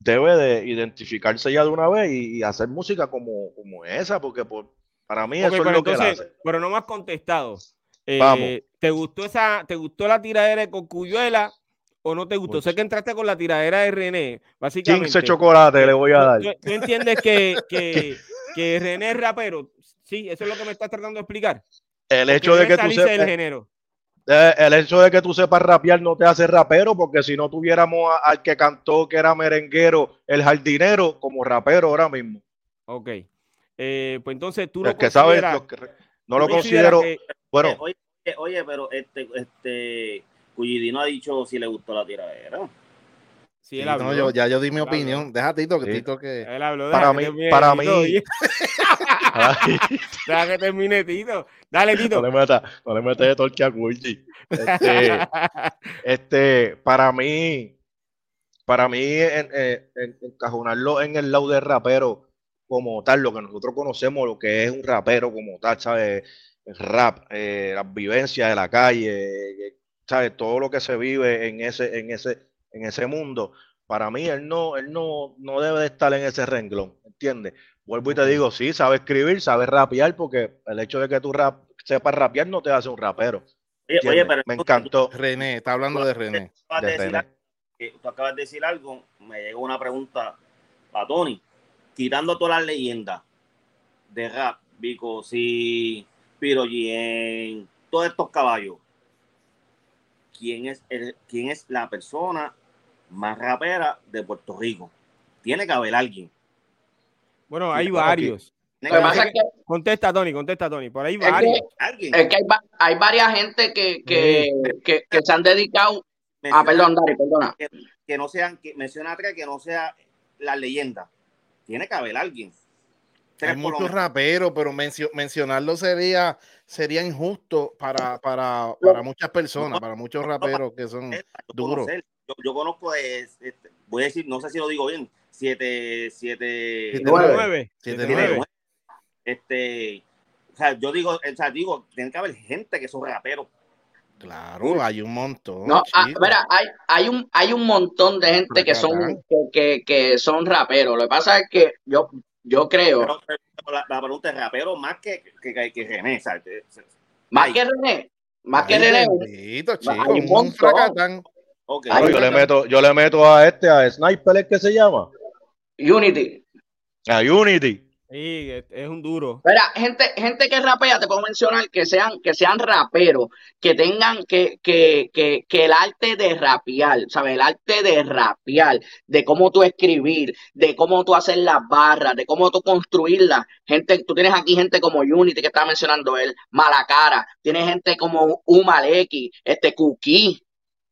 debe de identificarse ya de una vez y, hacer música como, como esa, porque por, para mí eso es lo que hace. Pero no me has contestado. Eh, ¿Te gustó esa, te gustó la tiradera de Cocuyuela o no te gustó? Sé que entraste con la tiradera de René, básicamente. 15 chocolate le voy a dar. ¿Tú, entiendes que, que, que, René es rapero? Sí, eso es lo que me estás tratando de explicar. El hecho de que tú sepas. El género. Eh, el hecho de que tú sepas rapear no te hace rapero, porque si no tuviéramos al que cantó, que era merenguero, el jardinero, como rapero ahora mismo. Ok. Eh, pues entonces tú no que sabes, no lo considero. bueno. Oye, oye, pero este, este, Cuyidino ha dicho si le gustó la tiradera. Sí, él habló. No, yo, ya yo di mi opinión. Deja Tito que Tito que. Él habló, para mí, para mí. Deja que termine Tito. Dale, Tito. No le metas no le meta de torque a Este, este, para mí, para mí, en, en, encajonarlo en el lado de rapero como tal, lo que nosotros conocemos, lo que es un rapero como tal, ¿sabes? El rap, eh, las vivencias de la calle, ¿sabes? Todo lo que se vive en ese, en ese, en ese mundo. Para mí, él no, él no, no debe de estar en ese renglón, ¿entiendes? Vuelvo y te digo, sí, sabe escribir, sabe rapear, porque el hecho de que tú rap, sepas rapear no te hace un rapero. Oye, pero me encantó. René, está hablando de René. Tú acabas de decir algo, me llegó una pregunta a Tony. Quitando todas las leyendas de rap, Vico, sí, Piro todos estos caballos, ¿quién es, ¿quién es la persona más rapera de Puerto Rico? Tiene que haber alguien. Bueno, hay varios. contesta, Tony, contesta, Tony. Por ahí varios. Es que, hay, varias gente que, que, que, se han dedicado. ah, perdón, Dari, perdona. Que, no sean, que menciona que no sea la leyenda. Tiene que haber alguien. Hay muchos raperos, pero mencionarlo sería, sería injusto para, para, para muchas personas, para muchos raperos que son duros. Yo, conozco, este, voy a decir, no sé si lo digo bien, 7, 7, 9. Este, o sea, yo digo, o sea, digo, tiene que haber gente que son raperos. Claro, hay un montón. No, ah, mira, hay, hay, un, hay un montón de gente que son, que, que, son raperos. Lo que pasa es que yo, yo creo. la, pregunta es rapero más que, que, que René, ¿sabes? Más que René. Más que René. hay un montón. Okay. yo, le meto, yo le meto a este, a Sniper, ¿es que se llama? Unity. A Unity. Sí, es un duro. Mira, gente, gente que rapea, te puedo mencionar que sean, que sean raperos, que tengan que, que, que, que el arte de rapear, ¿sabes? El arte de rapear, de cómo tú escribir, de cómo tú hacer las barras, de cómo tú construirlas. Gente, tú tienes aquí gente como Unity que está mencionando él, Malacara, tienes gente como Umaleki, este Cookie,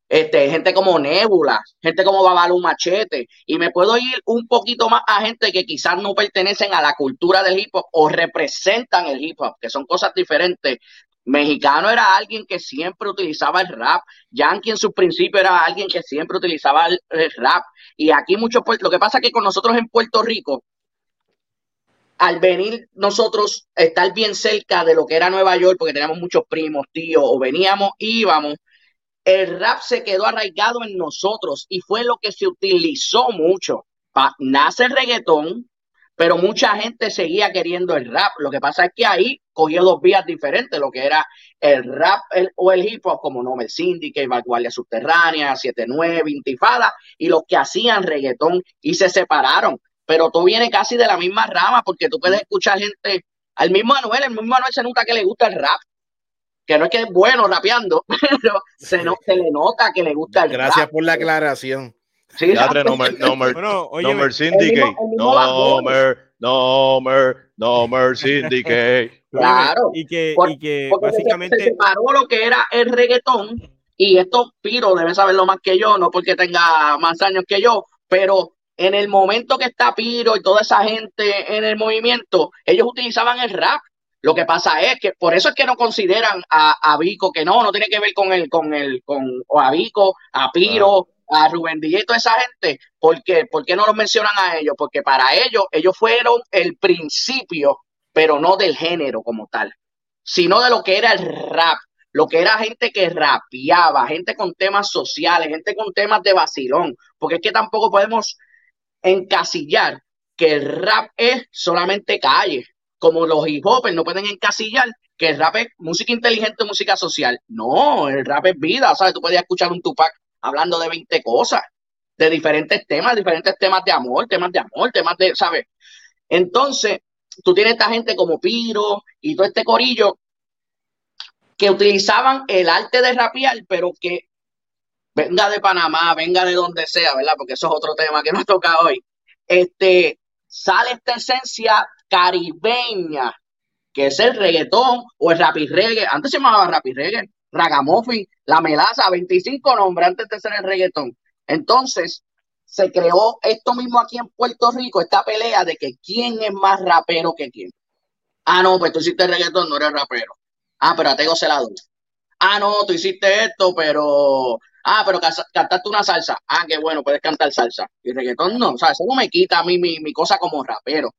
este, gente como Nebula, gente como Babalu Machete, y me puedo ir un poquito más a gente que quizás no pertenecen a la cultura del hip hop o representan el hip hop, que son cosas diferentes. Mexicano era alguien que siempre utilizaba el rap, Yankee en su principio era alguien que siempre utilizaba el, rap, y aquí mucho, lo que pasa es que con nosotros en Puerto Rico, al venir nosotros estar bien cerca de lo que era Nueva York, porque teníamos muchos primos, tíos, o veníamos, íbamos, el rap se quedó arraigado en nosotros y fue lo que se utilizó mucho. nace el reggaetón, pero mucha gente seguía queriendo el rap. Lo que pasa es que ahí cogió dos vías diferentes, lo que era el rap o el hip hop, como Nomel Syndicate, Guardia Subterránea, 79, Intifada, y los que hacían reggaetón y se separaron pero tú vienes casi de la misma rama porque tú puedes escuchar gente, al mismo Manuel, el mismo Manuel se nota que le gusta el rap, que no es que es bueno rapeando, pero se, no, se le nota que le gusta el rap. Gracias por la aclaración. Sí, no mer, no mer, bueno, no mer syndicate, no mer, no mer, no mer syndicate. Claro, y que, y que básicamente se separó lo que era el reggaetón y esto Piro debe saberlo más que yo, no porque tenga más años que yo, pero en el momento que está Piro y toda esa gente en el movimiento, ellos utilizaban el rap. Lo que pasa es que por eso es que no consideran a, a Vico, que no, no tiene que ver con el, con el, con o a Vico, a Piro, a Rubén Díaz y toda esa gente. ¿Por qué? ¿Por qué no los mencionan a ellos? Porque para ellos, ellos fueron el principio, pero no del género como tal, sino de lo que era el rap lo que era gente que rapeaba, gente con temas sociales, gente con temas de vacilón, porque es que tampoco podemos encasillar que el rap es solamente calle, como los hip no pueden encasillar que el rap es música inteligente, música social. No, el rap es vida, ¿sabes? Tú puedes escuchar un Tupac hablando de 20 cosas, de diferentes temas, diferentes temas de amor, temas de amor, temas de, ¿sabes? Entonces, tú tienes esta gente como Piro y todo este corillo que utilizaban el arte de rapear, pero que venga de Panamá, venga de donde sea, ¿verdad? Porque eso es otro tema que nos toca hoy. Este, sale esta esencia caribeña, que es el reggaetón o el rapi reggae. Antes se llamaba rapi reggae, ragamuffin, la melaza, 25 nombres antes de ser el reggaetón. Entonces, se creó esto mismo aquí en Puerto Rico, esta pelea de que quién es más rapero que quién. Ah, no, pues tú hiciste reggaetón, no eres rapero. Ah, pero a Tego se la doy. Ah, no, tú hiciste esto, pero Ah, pero cantaste una salsa. Ah, qué bueno, puedes cantar salsa. Y reggaetón no, o sea, eso no me quita a mí mi, cosa como rapero.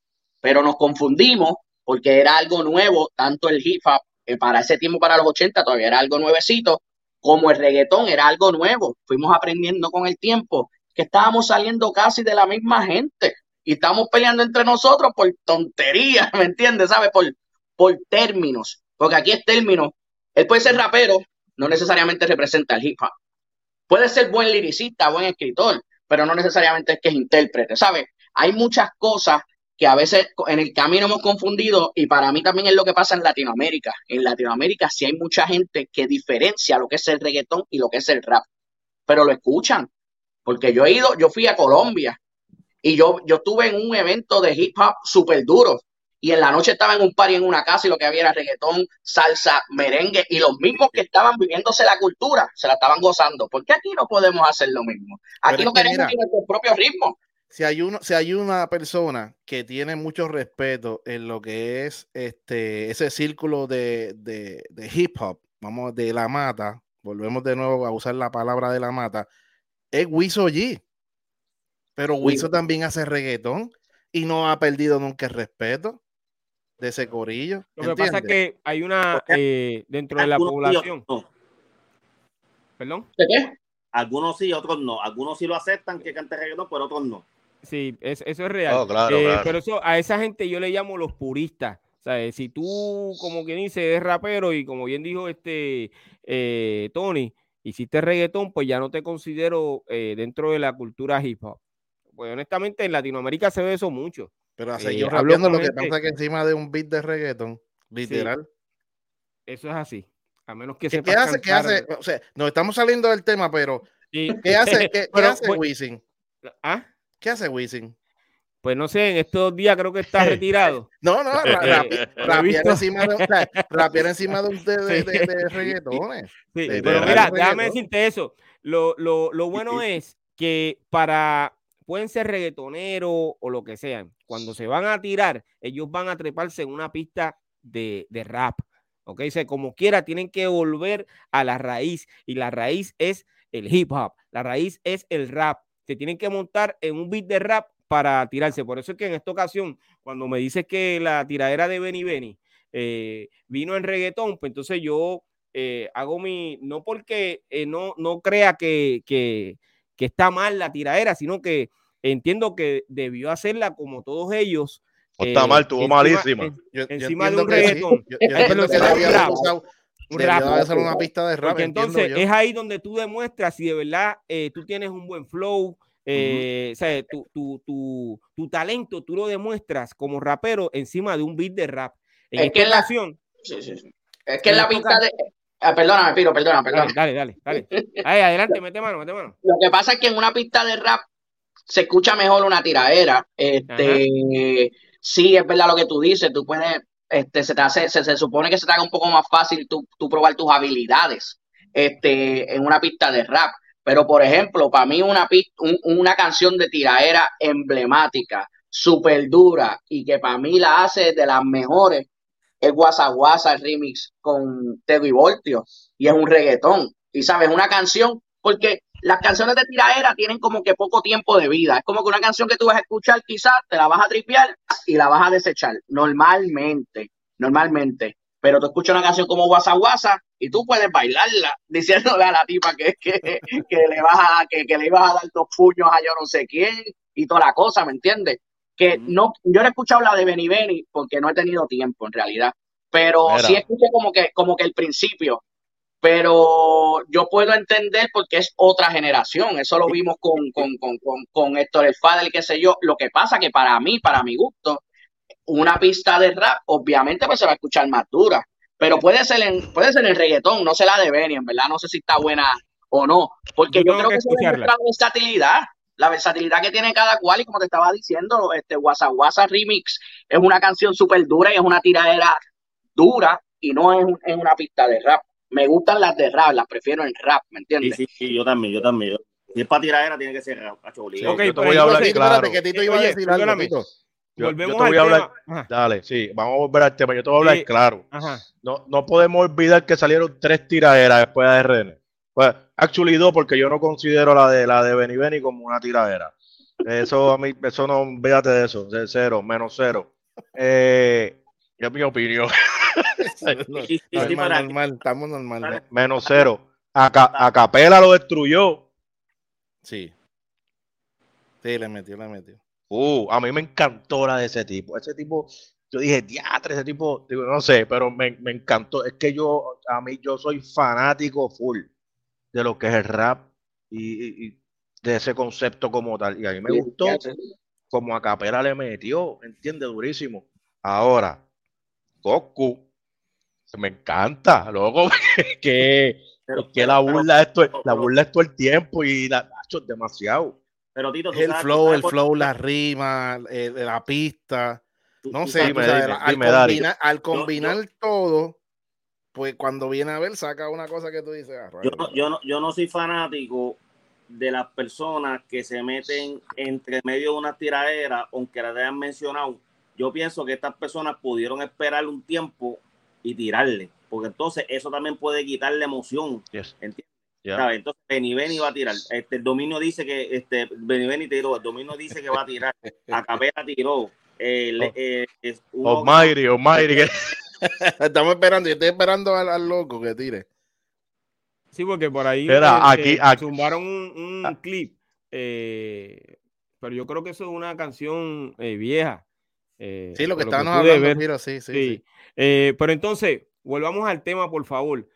Pero nos confundimos porque era algo nuevo, tanto el hip hop, eh, para ese tiempo, para los 80, todavía era algo nuevecito, como el reggaetón era algo nuevo. Fuimos aprendiendo con el tiempo que estábamos saliendo casi de la misma gente y estamos peleando entre nosotros por tonterías, ¿me entiendes? ¿Sabes? Por, por términos. Porque aquí es término. Él puede ser rapero, no necesariamente representa el hip hop. Puede ser buen liricista, buen escritor, pero no necesariamente es que es intérprete, ¿sabes? Hay muchas cosas que a veces en el camino hemos confundido y para mí también es lo que pasa en Latinoamérica. En Latinoamérica sí hay mucha gente que diferencia lo que es el reggaetón y lo que es el rap, pero lo escuchan, porque yo he ido, yo fui a Colombia y yo, yo estuve en un evento de hip hop súper duro y en la noche estaba en un party en una casa y lo que había era reggaetón, salsa, merengue y los mismos que estaban viviéndose la cultura se la estaban gozando. ¿Por qué aquí no podemos hacer lo mismo? Aquí no queremos tener nuestro propio ritmo. Si hay, uno, si hay una persona que tiene mucho respeto en lo que es este, ese círculo de, hip hop, vamos, de la mata, volvemos de nuevo a usar la palabra de la mata, es Wiso G. Pero Wiso también hace reggaetón y no ha perdido nunca el respeto de ese corillo. Lo que pasa es que hay una eh, dentro de la población. ¿Perdón? ¿De qué? Algunos sí, otros no. Algunos sí lo aceptan que cante reggaetón, pero otros no. Sí, eso es real. Oh, eh, pero eso a esa gente yo le llamo los puristas. ¿sabes? Si tú, como quien dice, es rapero y como bien dijo este eh, Tony, hiciste reggaetón, pues ya no te considero dentro de la cultura hip hop. Pues honestamente en Latinoamérica se ve eso mucho. Pero a seguir eh, lo que pasa que encima de un beat de reggaeton, literal. eso es así. A menos que se ¿Qué hace? ¿Qué hace? O sea, nos estamos saliendo del tema, pero ¿qué hace, qué, hace pues, Wisin? ¿Ah? ¿Qué hace Wisin? Pues no sé, en estos días creo que está retirado. no, no, rapear encima de, encima de, de, de, de reggaetones. Sí, pero mira, déjame decirte eso. Lo, lo, lo bueno es que para pueden ser reggaetoneros o lo que sean. Cuando se van a tirar, ellos van a treparse en una pista de, rap. ¿Ok? O como quiera, tienen que volver a la raíz. Y la raíz es el hip hop. La raíz es el rap. Se tienen que montar en un beat de rap para tirarse. Por eso es que en esta ocasión, cuando me dices que la tiradera de Benny Benny eh, vino en reggaetón, pues entonces yo eh, hago mi, no porque eh, no, no crea que, que, que, está mal la tiradera, sino que entiendo que debió hacerla como todos ellos. No está mal, estuvo malísima. encima de un reggaetón. Sí. Yo, yo que debía usado, un rap. hacer una pista de rap. Porque entonces es ahí donde tú demuestras si de verdad eh, tú tienes un buen flow, eh, uh -huh. o sea, tu, tu, tu, tu, talento tú lo demuestras como rapero encima de un beat de rap. En es esta que la, ocasión. sí, sí, sí. Es que en la pista de. Ah, perdóname, Piro, perdona, perdona. Dale, dale, dale. Ahí, adelante, mete mano, mete mano. Lo que pasa es que en una pista de rap se escucha mejor una tiradera. Este, sí, es verdad lo que tú dices. Tú puedes, este, se te hace, se, se supone que se te haga un poco más fácil tú, tú probar tus habilidades, este, en una pista de rap. Pero, por ejemplo, para mí una, un, una canción de tiraera emblemática, súper dura y que para mí la hace de las mejores es Guasa Guasa el remix con Tego y Voltio y es un reggaetón. Y sabes, una canción, porque las canciones de tiraera tienen como que poco tiempo de vida. Es como que una canción que tú vas a escuchar, quizás te la vas a tripear y la vas a desechar. Normalmente, normalmente. Pero tú escuchas una canción como Guasa Guasa y tú puedes bailarla diciéndole a la tipa que, que, que le vas a, que, que le ibas a dar dos puños a yo no sé quién y toda la cosa, ¿me entiendes? que no, yo no he escuchado la de Benny Benny porque no he tenido tiempo en realidad, pero Mira. sí escuché como que, como que el principio, pero yo puedo entender porque es otra generación, eso lo vimos con, con, con, con, con Héctor El Fadel, qué sé yo, lo que pasa que para mí, para mi gusto, una pista de rap, obviamente pues se va a escuchar más dura, pero puede ser en, puede ser en reggaetón, no sé la de Benny, en verdad, no sé si está buena o no, porque yo, yo creo que, que eso demuestra versatilidad la versatilidad que tiene cada cual. Y como te estaba diciendo, este Wasa Remix es una canción súper dura y es una tiradera dura y no es, es, una pista de rap. Me gustan las de rap, las prefiero en rap, ¿me entiendes? Sí, sí, sí yo también, yo también. Si es para tiradera tiene que ser rap, cacho, sí, okay, yo te voy a hablar claro. que Tito iba a decir algo, Tito. Yo, yo te voy a hablar, dale, sí, vamos a volver al tema, yo te voy a hablar sí. claro. Ajá. No, no podemos olvidar que salieron tres tiraderas después de RN. Pues, actually dos, porque yo no considero la de la de Benny Benny como una tiradera. Eso a mí, eso no, véate de eso, de cero, menos cero. Eh, es mi opinión. normal, normal, estamos normal. Menos cero. A, a Capela lo destruyó. Sí. Sí, le metió, le metió. Uh, a mí me encantó la de ese tipo. Ese tipo, yo dije, diatre, ese tipo, digo, no sé, pero me, me encantó. Es que yo, a mí, yo soy fanático full de lo que es el rap y, y, de ese concepto como tal. Y a mí me gustó como a Capela le metió, entiende, durísimo. Ahora, Goku, me encanta, loco, que, pero, que la burla esto, la burla es todo el tiempo y la hecho demasiado. Pero Tito, el sabes, flow, el flow, la rima, eh, la pista. No sé, dime, sabes, dime, al, dime, combinar, al combinar yo, yo, todo, pues cuando viene a ver, saca una cosa que tú dices. Ah, yo, no, yo, no, yo no soy fanático de las personas que se meten entre medio de una tiradera, aunque la hayan mencionado. Yo pienso que estas personas pudieron esperar un tiempo y tirarle, porque entonces eso también puede quitarle emoción. Yes. ¿Entiendes? Yeah. Entonces Benny Benny va a tirar. Este, el dominio dice que este Benny Benny tiró, el dominio dice que va a tirar. A Capela tiró. El, oh. eh, es uno, Almighty, Almighty. Estamos esperando, yo estoy esperando al, al, loco que tire. Sí, porque por ahí Era, eh, aquí, aquí. zumbaron un, un ah. clip. Eh, pero yo creo que eso es una canción eh, vieja. Sí, lo que estábamos hablando, Miro, sí, sí. sí. sí. pero entonces, volvamos al tema, por favor.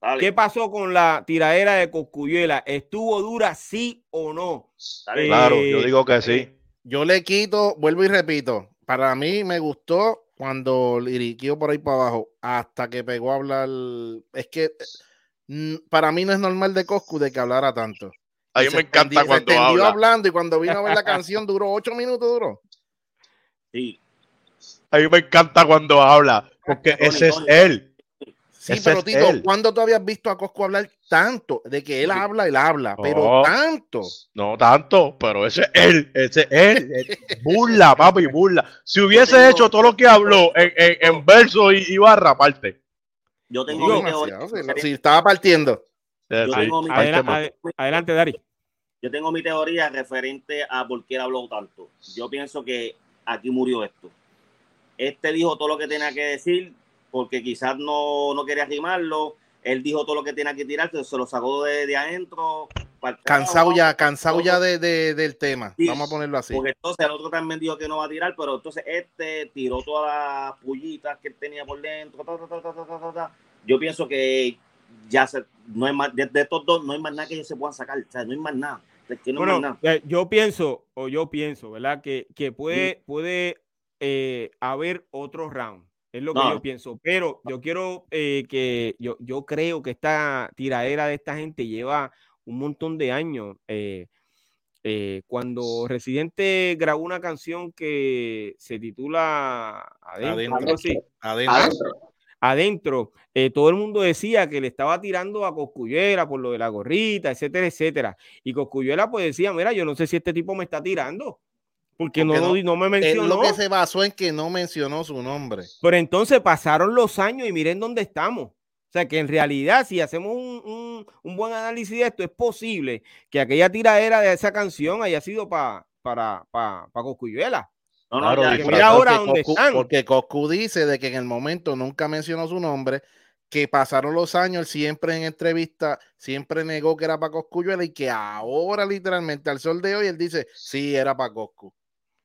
Dale. ¿Qué pasó con la tiradera de Coscuyuela? ¿Estuvo dura, sí o no? Dale, claro, yo digo que sí. Yo le quito, vuelvo y repito, para mí me gustó cuando liriqueó por ahí para abajo, hasta que pegó a hablar. Es que para mí no es normal de Coscu de que hablara tanto. A mí me encanta se cuando habla. hablando y cuando vino a ver la canción duró ocho minutos, duró. Sí. A mí me encanta cuando habla, porque ese es él. Sí, ese pero Tito, él. ¿cuándo tú habías visto a Coscu hablar tanto? De que él habla, él habla, pero tanto. No tanto, pero ese es él, ese es él. burla, papi, burla. Si hubiese tengo... hecho todo lo que habló en, en, en verso y, y barra aparte, yo tengo mi teoría. Si, si estaba partiendo. Yo tengo mi adelante, adelante, Dari. yo tengo mi teoría referente a por qué él habló tanto. Yo pienso que aquí murió esto. Este dijo todo lo que tenía que decir porque quizás no, no quería rimarlo. Él dijo todo lo que tenía que tirar, se lo sacó de, de adentro. Cansado ya, cansado ya de, de, del tema. Vamos a ponerlo así. Porque entonces el otro también dijo que no va a tirar, pero entonces este tiró todas las pullitas que él tenía por dentro. Yo pienso que ya se, no hay más, de, estos dos no hay más nada que ellos se puedan sacar, o sea, no hay más nada. no bueno, nada. Eh, yo pienso, o yo pienso, ¿verdad? Que, que puede, puede eh, haber otro round. Es lo que yo pienso. Pero yo quiero eh, que yo, yo creo que esta tiradera de esta gente lleva un montón de años. cuando Residente grabó una canción que se titula Adentro, adentro, adentro adentro, eh, todo el mundo decía que le estaba tirando a Coscuyuela por lo de la gorrita, etcétera, etcétera. Y Coscuyuela pues decía, mira, yo no sé si este tipo me está tirando. Porque, no, no, me mencionó. lo que se basó en que no mencionó su nombre. Pero entonces pasaron los años y miren dónde estamos. O sea que en realidad, si hacemos un, buen análisis de esto, es posible que aquella tiradera de esa canción haya sido para para pa, Coscuyuela. No, no, mira ahora dónde están. Porque Coscu dice de que en el momento nunca mencionó su nombre, que pasaron los años, siempre en entrevista, siempre negó que era para Coscuyuela y que ahora literalmente al sol de hoy él dice, sí, era para Coscu.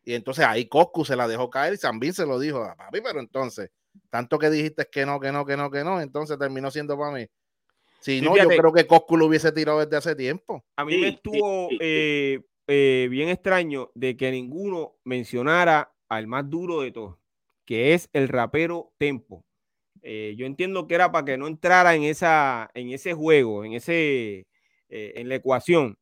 Y entonces ahí Coscu se la dejó caer y también se lo dijo a papi, pero entonces, tanto que dijiste que no, que no, que no, que no, entonces terminó siendo para mí. Si no, yo creo que Coscu lo hubiese tirado desde hace tiempo. A mí me estuvo eh, eh, bien extraño de que ninguno mencionara al más duro de todos, que es el rapero Tempo. Eh, yo entiendo que era para que no entrara en, esa, en ese juego, en, ese, eh, en la ecuación.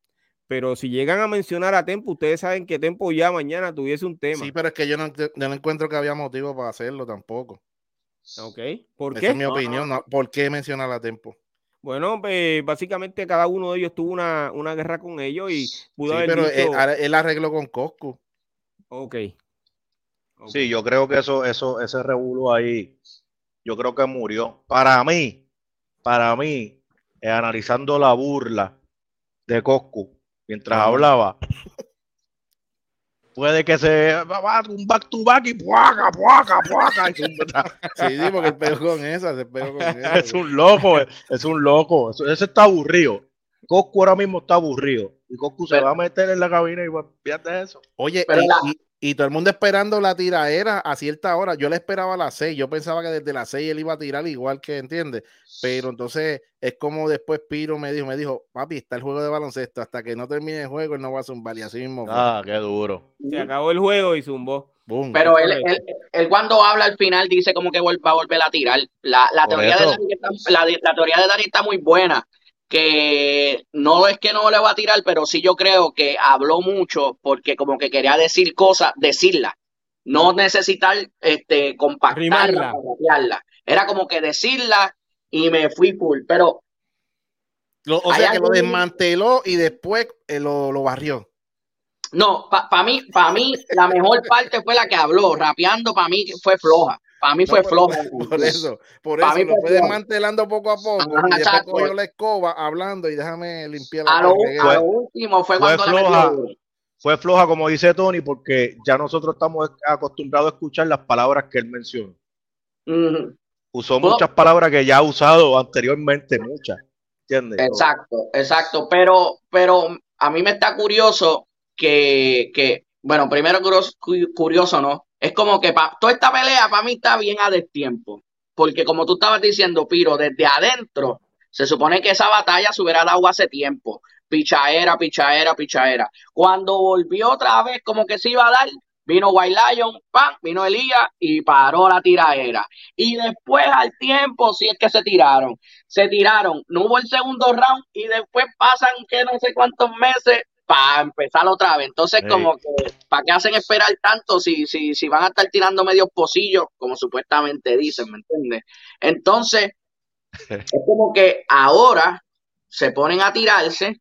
Pero si llegan a mencionar a Tempo, ustedes saben que Tempo ya mañana tuviese un tema. Sí, pero es que yo no, no encuentro que había motivo para hacerlo tampoco. Ok, ¿por qué? Esa es mi opinión. ¿Por qué mencionar a Tempo? Bueno, pues, básicamente cada uno de ellos tuvo una, guerra con ellos y pudo sí, pero él, arregló con Cosco. ok. Sí, yo creo que eso, eso, ese revuelo ahí, yo creo que murió. Para mí, para mí, eh, analizando la burla de Coscu mientras hablaba, puede que se va un back to back y puaca, puaca, puaca. sí, porque el pegó con esa, se pegó con esa. Es un loco, es un loco. Ese está aburrido. Coscu ahora mismo está aburrido. Y Coscu se va a meter en la cabina y va a eso. Oye, y, todo el mundo esperando la tiraera a cierta hora. Yo le esperaba a las seis. Yo pensaba que desde las seis él iba a tirar igual que, ¿entiendes? Pero entonces es como después Piro me dijo, me dijo, papi, está el juego de baloncesto. Hasta que no termine el juego, él no va a zumbar. Y así mismo. Ah, qué duro. Se acabó el juego y zumbó. Pero él, él, cuando habla al final dice como que va a volver a tirar. La, la teoría, de Dani está, la, la teoría de Dani está muy buena que no es que no le va a tirar, pero sí yo creo que habló mucho porque como que quería decir cosas, decirla, no necesitar este compactarla, era como que decirla y me fui full, pero o sea que lo desmanteló y después eh, lo, lo, barrió. No, para mí, para mí la mejor parte fue la que habló, rapeando para mí fue floja. Para mí fue flojo. Por, eso, por eso lo fue desmantelando poco a poco. y después cogió la escoba hablando y déjame limpiar la a lo, a lo último fue, cuando floja, fue floja, como dice Tony, porque ya nosotros estamos acostumbrados a escuchar las palabras que él menciona. Usó muchas palabras que ya ha usado anteriormente, muchas. ¿Entiendes? Exacto, exacto. Pero, pero a mí me está curioso que, que bueno, primero curioso, curioso ¿no? Es como que toda esta pelea para mí está bien a destiempo. Porque como tú estabas diciendo, Piro, desde adentro, se supone que esa batalla se hubiera dado hace tiempo. Pichaera, pichaera, pichaera. Cuando volvió otra vez, como que se iba a dar, vino White Lion, ¡pam! vino Elías y paró la tiraera. Y después al tiempo, si es que se tiraron, se tiraron, no hubo el segundo round y después pasan que no sé cuántos meses para empezar otra vez. Entonces, como que, ¿para qué hacen esperar tanto si, si, si van a estar tirando medios pocillos, como supuestamente dicen, ¿me entiendes? Entonces, es como que ahora se ponen a tirarse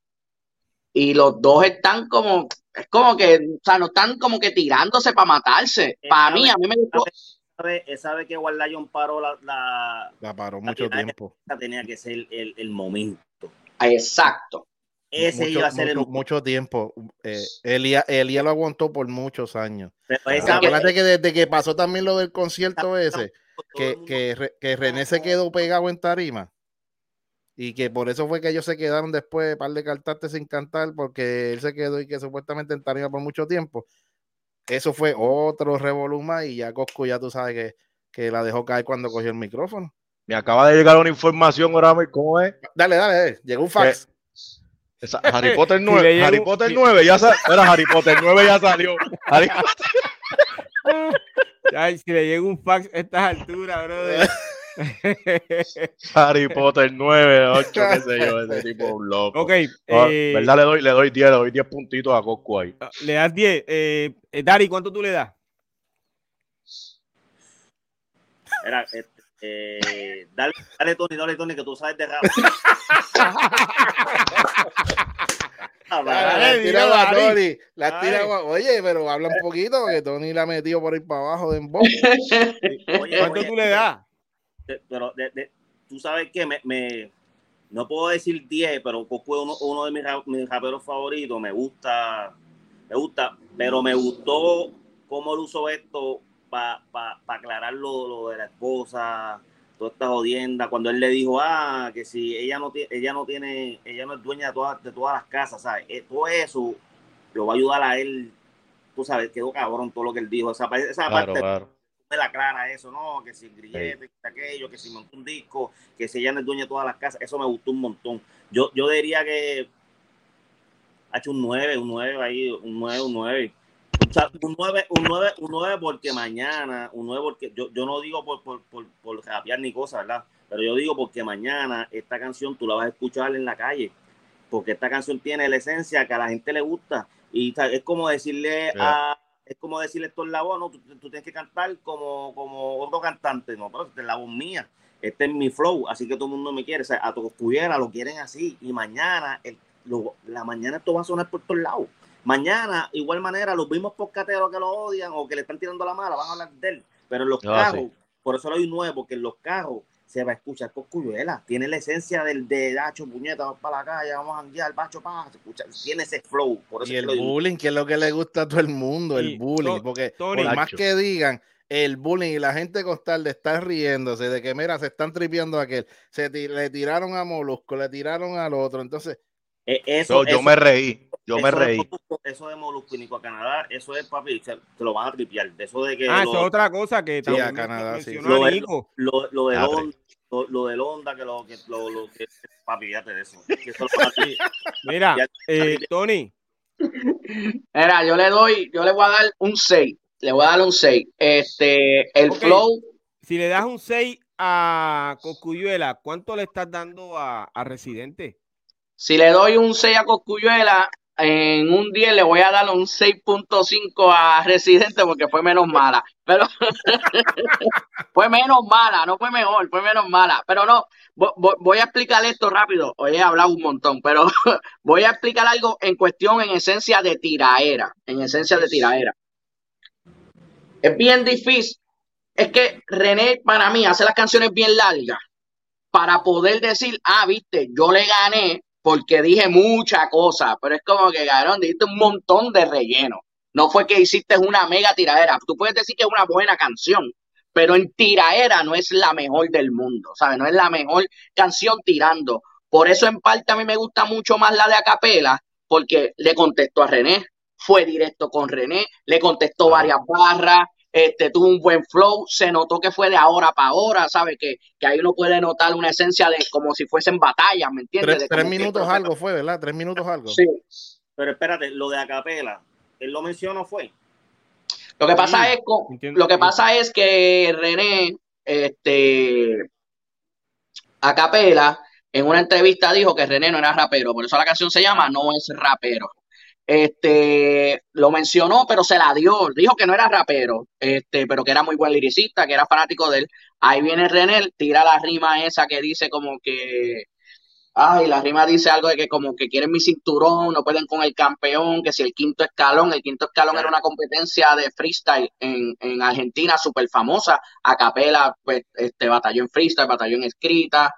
y los dos están como, es como que, o sea, no están como que tirándose para matarse. Para mí, a mí me gustó. Sabe, sabe que Lion paró la, la, paró mucho tiempo. Tenía que ser el, el momento. Exacto. Ese mucho, iba a ser mucho, el mucho tiempo. Eh, Elías, Elías lo aguantó por muchos años. Acuérdate que desde que pasó también lo del concierto ese, que, que, que René se quedó pegado en tarima. Y que por eso fue que ellos se quedaron después, par de cantarte sin cantar, porque él se quedó y que supuestamente en tarima por mucho tiempo. Eso fue otro revoluma y ya Coscu ya tú sabes que, que la dejó caer cuando cogió el micrófono. Me acaba de llegar una información ahora. ¿Cómo es? Dale, dale, dale. llegó un fax. Esa- Harry Potter Si 9. le llega Harry Potter si- 9 ya salió. Harry Potter 9 ya salió. Harry, Ay, si le llega un fax a estas alturas, brother. Harry Potter 9, 8, qué sé yo. Ese tipo es un loco. ok, Ah, eh, ¿Verdad? Le doy, le doy 10, le doy 10 puntitos a Coscu ahí. le das 10. Eh, eh, Dari, ¿cuánto tú le das? Era, este, eh, dale, dale, Tony, dale, Tony, que tú sabes de rap. Ah, La tira a. Tony. La tira a- Oye, pero habla un poquito que Tony la ha metido por ahí para abajo de embo. Oye, ¿Cuánto oye, tú le das? pero de- de- tú sabes que me, me- no puedo decir 10, pero Coscu es uno, uno de mis, mis raperos favoritos. Me gusta, me gusta, pero me gustó cómo él usó esto para aclarar lo, lo de la esposa, toda esta jodienda. Cuando él le dijo, ah, que si ella no tiene, ella no tiene, ella no es dueña de todas, de todas las casas, ¿sabes? Eh, Todo eso lo va a ayudar a él. Tú sabes, quedó cabrón todo lo que él dijo. Esa, esa Claro, parte claro. me la clara eso, ¿no? Que si el grillete, que aquello, que si montó un disco, que si ella no es dueña de todas las casas, eso me gustó un montón. Yo, yo diría que ha hecho un 9, un 9 ahí, un 9, un 9. O sea, un 9, un 9, un 9 porque mañana, un 9 porque yo, yo no digo por, por, por, por rapear ni cosas, ¿verdad? Pero yo digo porque mañana esta canción tú la vas a escuchar en la calle, porque esta canción tiene la esencia que a la gente le gusta y es como decirle a es como decirle esto es la voz, no, tú, tú tienes que cantar como, como otro cantante, no, pero esta es la voz mía, este es mi flow, así que todo el mundo me quiere, o sea, a todos Cuyera lo quieren así, y mañana, el, lo- la mañana esto va a sonar por todos lados. Mañana, igual manera, los mismos podcasteros que lo odian o que le están tirando la mala van a hablar de él, pero en los Ah, carros, sí. por eso lo hay nuevo, porque en los carros se va a escuchar Coscuyuela, tiene la esencia del de Dacho, puñeta, vamos para la calle, vamos a janguear, bacho, pa, se escucha, tiene ese flow, por eso Y el que bullying, que es lo que le gusta a todo el mundo, el bullying. To- Porque por más que digan, el bullying y la gente costal de estar riéndose, de que mira, se están tripeando a aquel, se le tiraron a Molusco, le tiraron al otro. Entonces, Eh, Eso, Yo, yo eso- me reí, yo me de reí. Eso de Molusco y Nico a Canadá, eso es papi, se, se lo van a tripear. De eso de que Ah, lo, eso es otra cosa que Sí, también a Canadá, sí. Lo a de- Nico. lo, lo del Ah, lo, lo del onda, que lo que lo, lo que papi, fíjate de eso. Que. Mira, Ya- eh, Tony, Mira, yo le doy, yo le voy a dar un 6. Le voy a dar un 6. Este, el flow, si le das un 6 a Coscuyuela, ¿cuánto le estás dando a, a Residente? Si le doy un 6 a Coscuyuela, en un 10 le voy a dar un 6.5 a Residente porque fue menos mala. Pero fue menos mala, no fue mejor, fue menos mala. Pero no, vo- vo- voy a explicar esto rápido. Hoy he hablado un montón, pero voy a explicar algo en cuestión, en esencia de tiraera. En esencia de tiraera. Es bien difícil. Es que René, para mí, hace las canciones bien largas para poder decir, ah, viste, yo le gané porque dije mucha cosa, pero es como que, cabrón, dijiste un montón de relleno. No fue que hiciste una mega tiradera. Tú puedes decir que es una buena canción, pero en tiraera no es la mejor del mundo, ¿sabes? No es la mejor canción tirando. Por eso en parte a mí me gusta mucho más la de Acapela, porque le contestó a René, fue directo con René, le contestó varias barras, este, tuvo un buen flow, se notó que fue de ahora para ahora, ¿sabes? Que, que ahí uno puede notar una esencia de como si fuesen batallas, ¿me entiendes? tres, que- minutos algo fue, ¿verdad? Tres minutos algo. Sí. Pero espérate, lo de Acapela, él lo mencionó fue. Lo que pasa Sí, es entiendo. lo que pasa es que René, este, a capela, en una entrevista dijo que René no era rapero, por eso la canción se llama No es rapero. Este, lo mencionó, pero se la dio, dijo que no era rapero, este, pero que era muy buen liricista, que era fanático de él. Ahí viene René, tira la rima esa que dice como que Ay, la rima dice algo de que como que quieren mi cinturón, no pueden con el campeón, que si el quinto escalón, el quinto escalón era una competencia de freestyle en, en Argentina súper famosa, a capela, pues, este, batalló en freestyle, batalló en escrita,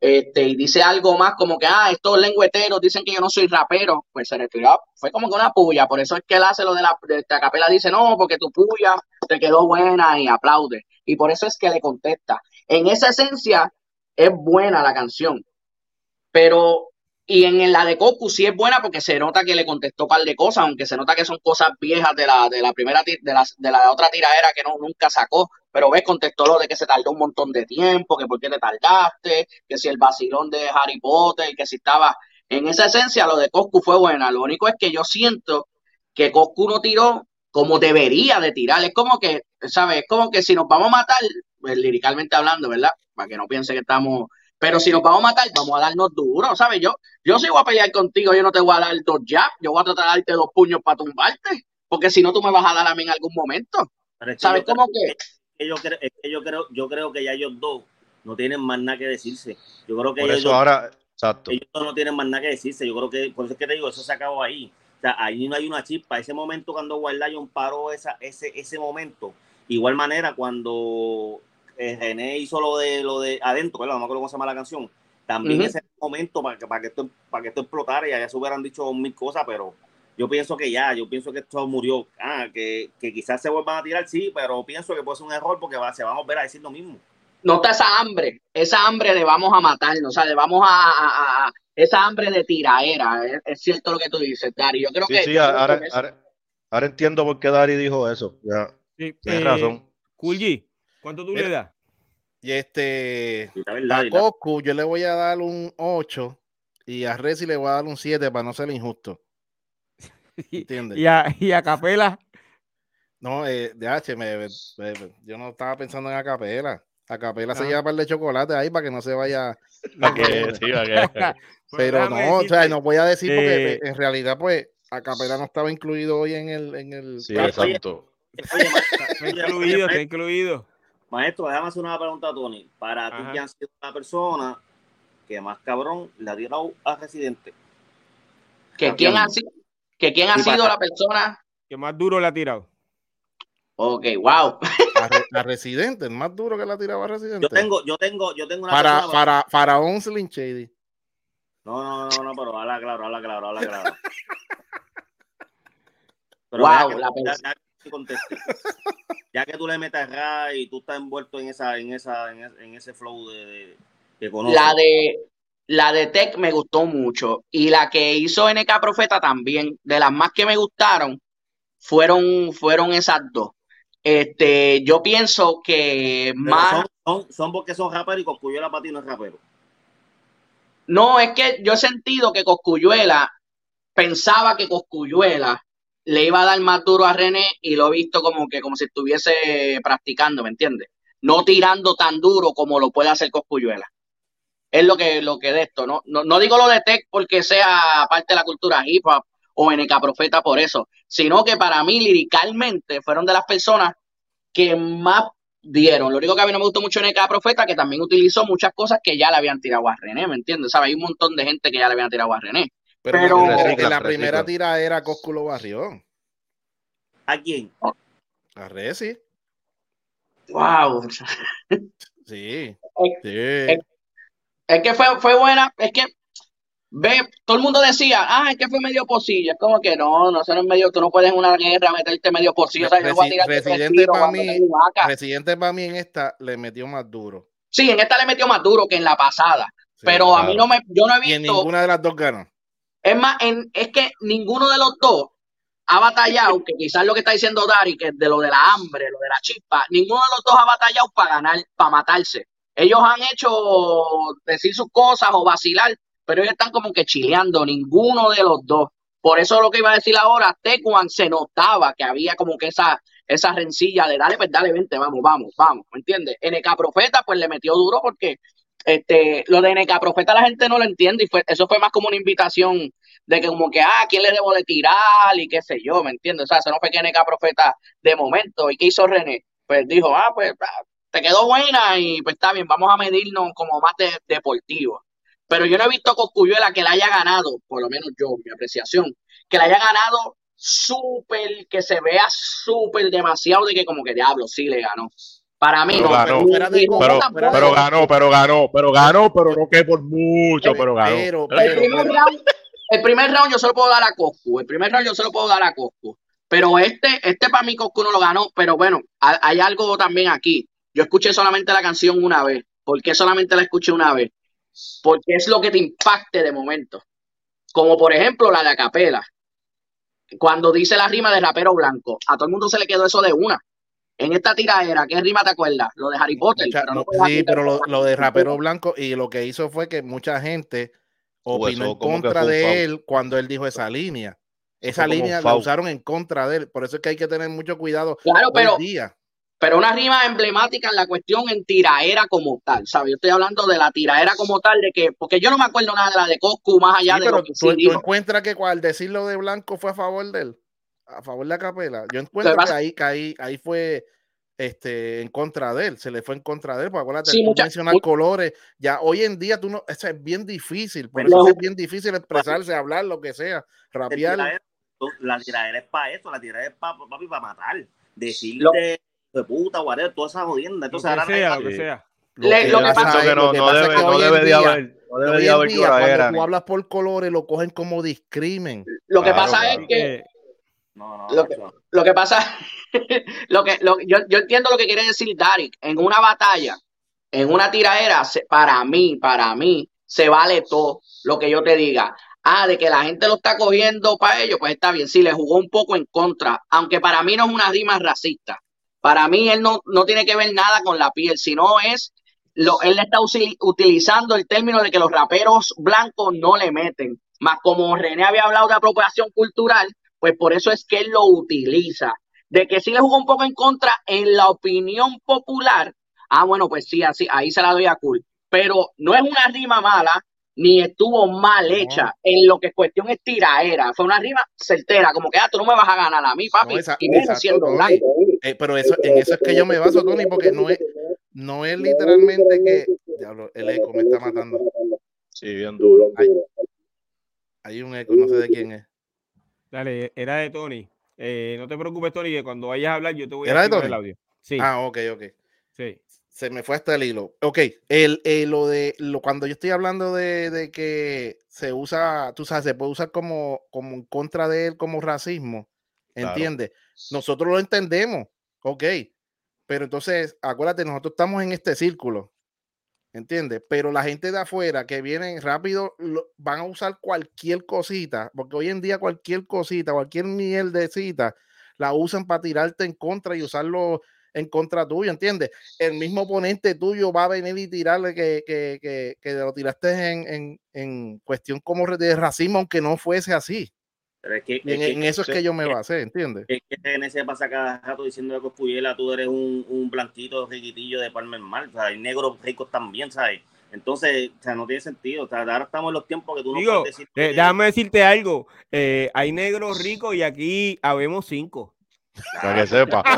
este, y dice algo más como que, ah, estos lengüeteros dicen que yo no soy rapero, pues se retiró, fue como que una puya, por eso es que él hace lo de la, de esta capela, dice, no, porque tu puya te quedó buena y aplaude, y por eso es que le contesta. En esa esencia es buena la canción, pero y en la de Cocu sí es buena porque se nota que le contestó un par de cosas, aunque se nota que son cosas viejas de la, de la primera, de la, de la otra tiradera que no, nunca sacó. Pero ves, contestó lo de que se tardó un montón de tiempo, que por qué te tardaste, que si el vacilón de Harry Potter, que si estaba. En esa esencia, lo de Coscu fue buena. Lo único es que yo siento que Coscu no tiró como debería de tirar. Es como que, ¿sabes? Es como que si nos vamos a matar, pues, liricalmente hablando, ¿verdad? Para que no piense que estamos pero si nos vamos a matar, vamos a darnos duro, ¿sabes? Yo, yo si voy a pelear contigo, yo no te voy a dar dos jabs, yo voy a tratar de darte dos puños para tumbarte, porque si no, tú me vas a dar a mí en algún momento. ¿Sabes cómo que? Yo creo, es que yo creo, yo creo que ya ellos dos no tienen más nada que decirse. Yo creo que por ellos, eso ahora, exacto. ellos no tienen más nada que decirse. Yo creo que, por eso es que te digo, eso se acabó ahí. O sea, ahí no hay una chispa. Ese momento cuando Wild Lion paró esa, ese, ese momento, igual manera cuando eh, René hizo lo de lo de adentro, ¿verdad? No me acuerdo cómo se llama la canción. También ese momento para que, para que esto para que esto explotara y allá se hubieran dicho mil cosas, pero yo pienso que ya, yo pienso que esto murió. Ah, que, que quizás se vuelvan a tirar, sí, pero pienso que puede ser un error porque va, se van a volver a decir lo mismo. No está esa hambre, esa hambre de vamos a matarnos, o sea, de vamos a, esa hambre de tiraera, es, cierto lo que tú dices, Dari. Yo creo sí, que. Sí, ahora, ahora, entiendo por qué Dari dijo eso. Ya, sí, tienes eh, razón. Kulji, ¿Cuánto tú le das? Y este, a Coco yo le voy a dar un 8 y a Resi le voy a dar un 7 para no ser injusto. ¿Entiendes? ¿Y a, y a Capela? No, eh, de H, me, yo no estaba pensando en Acapela. Acapela se lleva par de chocolate ahí para que no se vaya. Pero no, o sea, no voy a decir porque eh, en realidad, pues, Acapela no estaba incluido hoy en el. En el sí, exacto. está incluido, está incluido. Maestro, déjame hacer una pregunta a Tony. Para ti, que has sido la persona que más cabrón le ha tirado a Residente? ¿Que quién ha sido, que quién ha sido la persona que más duro le ha tirado? Ok, wow. A, Residente, más duro que le ha tirado a Residente. Yo tengo, yo tengo, yo tengo una para, persona para, para Onsling Shady. No, no, no, no, pero habla claro, habla claro, habla claro. Pero wow, la persona conteste. ya que tú le metes Ray y tú estás envuelto en esa, en esa, en, ese flow de, que conoces. La de la de Tech me gustó mucho y la que hizo NK Profeta también, de las más que me gustaron, fueron, fueron esas dos. Este, yo pienso que más. Son, son, porque son raperos y Coscuyuela para ti no es rapero. No, es que yo he sentido que Coscuyuela pensaba que Coscuyuela le iba a dar más duro a René y lo he visto como que como si estuviese practicando, ¿me entiendes? No tirando tan duro como lo puede hacer Coscuyuela. Es lo que, lo que de esto, ¿no? No, digo lo de Tech porque sea parte de la cultura hip hop o NK Profeta por eso, sino que para mí liricalmente fueron de las personas que más dieron. Lo único que a mí no me gustó mucho NK Profeta, que también utilizó muchas cosas que ya le habían tirado a René, ¿me entiendes? ¿Sabes? Hay un montón de gente que ya le habían tirado a René. Pero, en la primera tira era Cósculo Barrión. ¿A quién? A Resi. Wow. Sí. Es, es, que fue, fue buena. Es que ve, todo el mundo decía, ah, es que fue medio posillo. Es como que no, no es medio, tú no puedes en una guerra meterte medio posillo. O sea, residente para mí, Residente para mí en esta le metió más duro. Sí, en esta le metió más duro que en la pasada. pero a mí no me, yo no he visto. Y en ninguna de las dos ganó. Es más, en, es que ninguno de los dos ha batallado, que quizás lo que está diciendo Dari, que es de lo de la hambre, lo de la chispa, ninguno de los dos ha batallado para ganar, para matarse. Ellos han hecho decir sus cosas o vacilar, pero ellos están como que chileando, ninguno de los dos. Por eso lo que iba a decir ahora, Tecuan se notaba que había como que esa, esa rencilla de dale, pues dale, vente, vamos, vamos, vamos, ¿me entiendes? NK Profeta pues le metió duro porque este, lo de NK Profeta la gente no lo entiende y fue, eso fue más como una invitación de que como que, ah, ¿quién le debo de tirar? Y qué sé yo, ¿me entiendes? O sea, eso no fue que NK Profeta de momento. ¿Y qué hizo René? Pues dijo, ah, pues ah, te quedó buena y pues está bien, vamos a medirnos como más de, deportivo. Pero yo no he visto Coscuyuela que la haya ganado, por lo menos yo, mi apreciación, que la haya ganado súper, que se vea súper demasiado de que como que diablo, sí le ganó. Para mí Pero no. ganó. Pero, pero ganó, pero ganó, pero ganó, pero no que por mucho, pero ganó. Pero, El primer, pero- round, el primer round yo se lo puedo dar a Coscu. El primer round yo se lo puedo dar a Coscu. Pero este, este para mí Coscu no lo ganó. Pero bueno, ha- hay algo también aquí. Yo escuché solamente la canción una vez. ¿Por qué solamente la escuché una vez? Porque es lo que te impacte de momento. Como por ejemplo la de Acapela. Cuando dice la rima de rapero blanco. A todo el mundo se le quedó eso de una. En esta tiradera, ¿qué rima te acuerdas? Lo de Harry Potter. mucha- pero no sí, pero lo, de rapero blanco y lo que hizo fue que mucha gente opinó eso en contra de foul. él cuando él dijo esa línea. Esa línea la foul. usaron en contra de él. Por eso es que hay que tener mucho cuidado Claro, hoy pero día. Pero una rima emblemática en la cuestión en tiraera como tal, ¿sabes? Yo estoy hablando de la tiraera como tal, de que, porque yo no me acuerdo nada de la de Coscu más allá Sí, de pero lo que tú, sí tú encuentras que al decirlo de blanco fue a favor de él, a favor de la capela. Yo encuentro que ahí, que ahí, ahí fue este, en contra de él, se le fue en contra de él, porque acuérdate, Sí, tú mucha- colores, ya hoy en día tú no, eso es bien difícil, por eso es bien difícil expresarse, hablar, lo que sea, rapear. la tiradera es para eso, la tiradera es para papi para matar. Lo- Decirte de puta, whatever, toda esa jodienda. Lo Entonces que ahora sea, nadie- lo que sea. Le- lo que pasa es- que no, debe, no de haber, no Hoy debe de en haber día, cuando tú hablas por colores, lo cogen como discrimen. Lo que Claro, pasa claro. es que No, no, Lo que- lo que pasa, lo que, lo- yo, yo entiendo lo que quiere decir Darik. En una batalla, en una tiraera, se- para mí, para mí, se vale todo lo que yo te diga. Ah, de que la gente lo está cogiendo para ello, pues está bien. Sí, le jugó un poco en contra, aunque para mí no es una rima racista. Para mí él no, no tiene que ver nada con la piel, sino es, lo, él está utilizando el término de que los raperos blancos no le meten. Más como René había hablado de apropiación cultural, pues por eso es que él lo utiliza. De que sí le jugó un poco en contra en la opinión popular, ah, bueno, pues sí, así, ahí se la doy a cool. Pero no es una rima mala, ni estuvo mal hecha. En lo que es cuestión es tiraera. Fue una rima certera, como que ah, tú no me vas a ganar a mí, papi. No, esa- y menos siendo blanco. Eh, pero eso, en eso es que yo me baso, Tony, porque no es, no es literalmente que. Diablo, el eco me está matando. Sí, bien duro. Hay, hay un eco, no sé de quién es. Dale, era de Tony. Eh, no te preocupes, Tony, que cuando vayas a hablar yo te voy a ¿Era activar Tony? el audio. Sí, Ah, ok, ok. sí. Se me fue hasta el hilo. Ok, el, el- lo de lo, cuando yo estoy hablando de, de que se usa, tú sabes, se puede usar como, como en contra de él como racismo, Claro. ¿entiendes? Nosotros lo entendemos, ok, pero entonces, acuérdate, nosotros estamos en este círculo, ¿entiendes? Pero la gente de afuera que vienen rápido van a usar cualquier cosita, porque hoy en día cualquier cosita, cualquier mierdecita, la usan para tirarte en contra y usarlo en contra tuyo, ¿entiendes? El mismo oponente tuyo va a venir y tirarle que, que, que, que lo tiraste en, en, en cuestión como de racismo, aunque no fuese así. Pero es que, en, es en que, eso es que yo me basé, ¿entiendes? es que René se pasa cada rato diciendo de Coscuyela, tú eres un, un blanquito riquitillo de Palmer Mar, o sea, hay negros ricos también, ¿sabes? Entonces, o sea, no tiene sentido. O sea, ahora estamos en los tiempos que tú no Digo, puedes decir. eh, que- déjame decirte algo. eh, hay negros ricos y aquí habemos cinco. Para que sepa.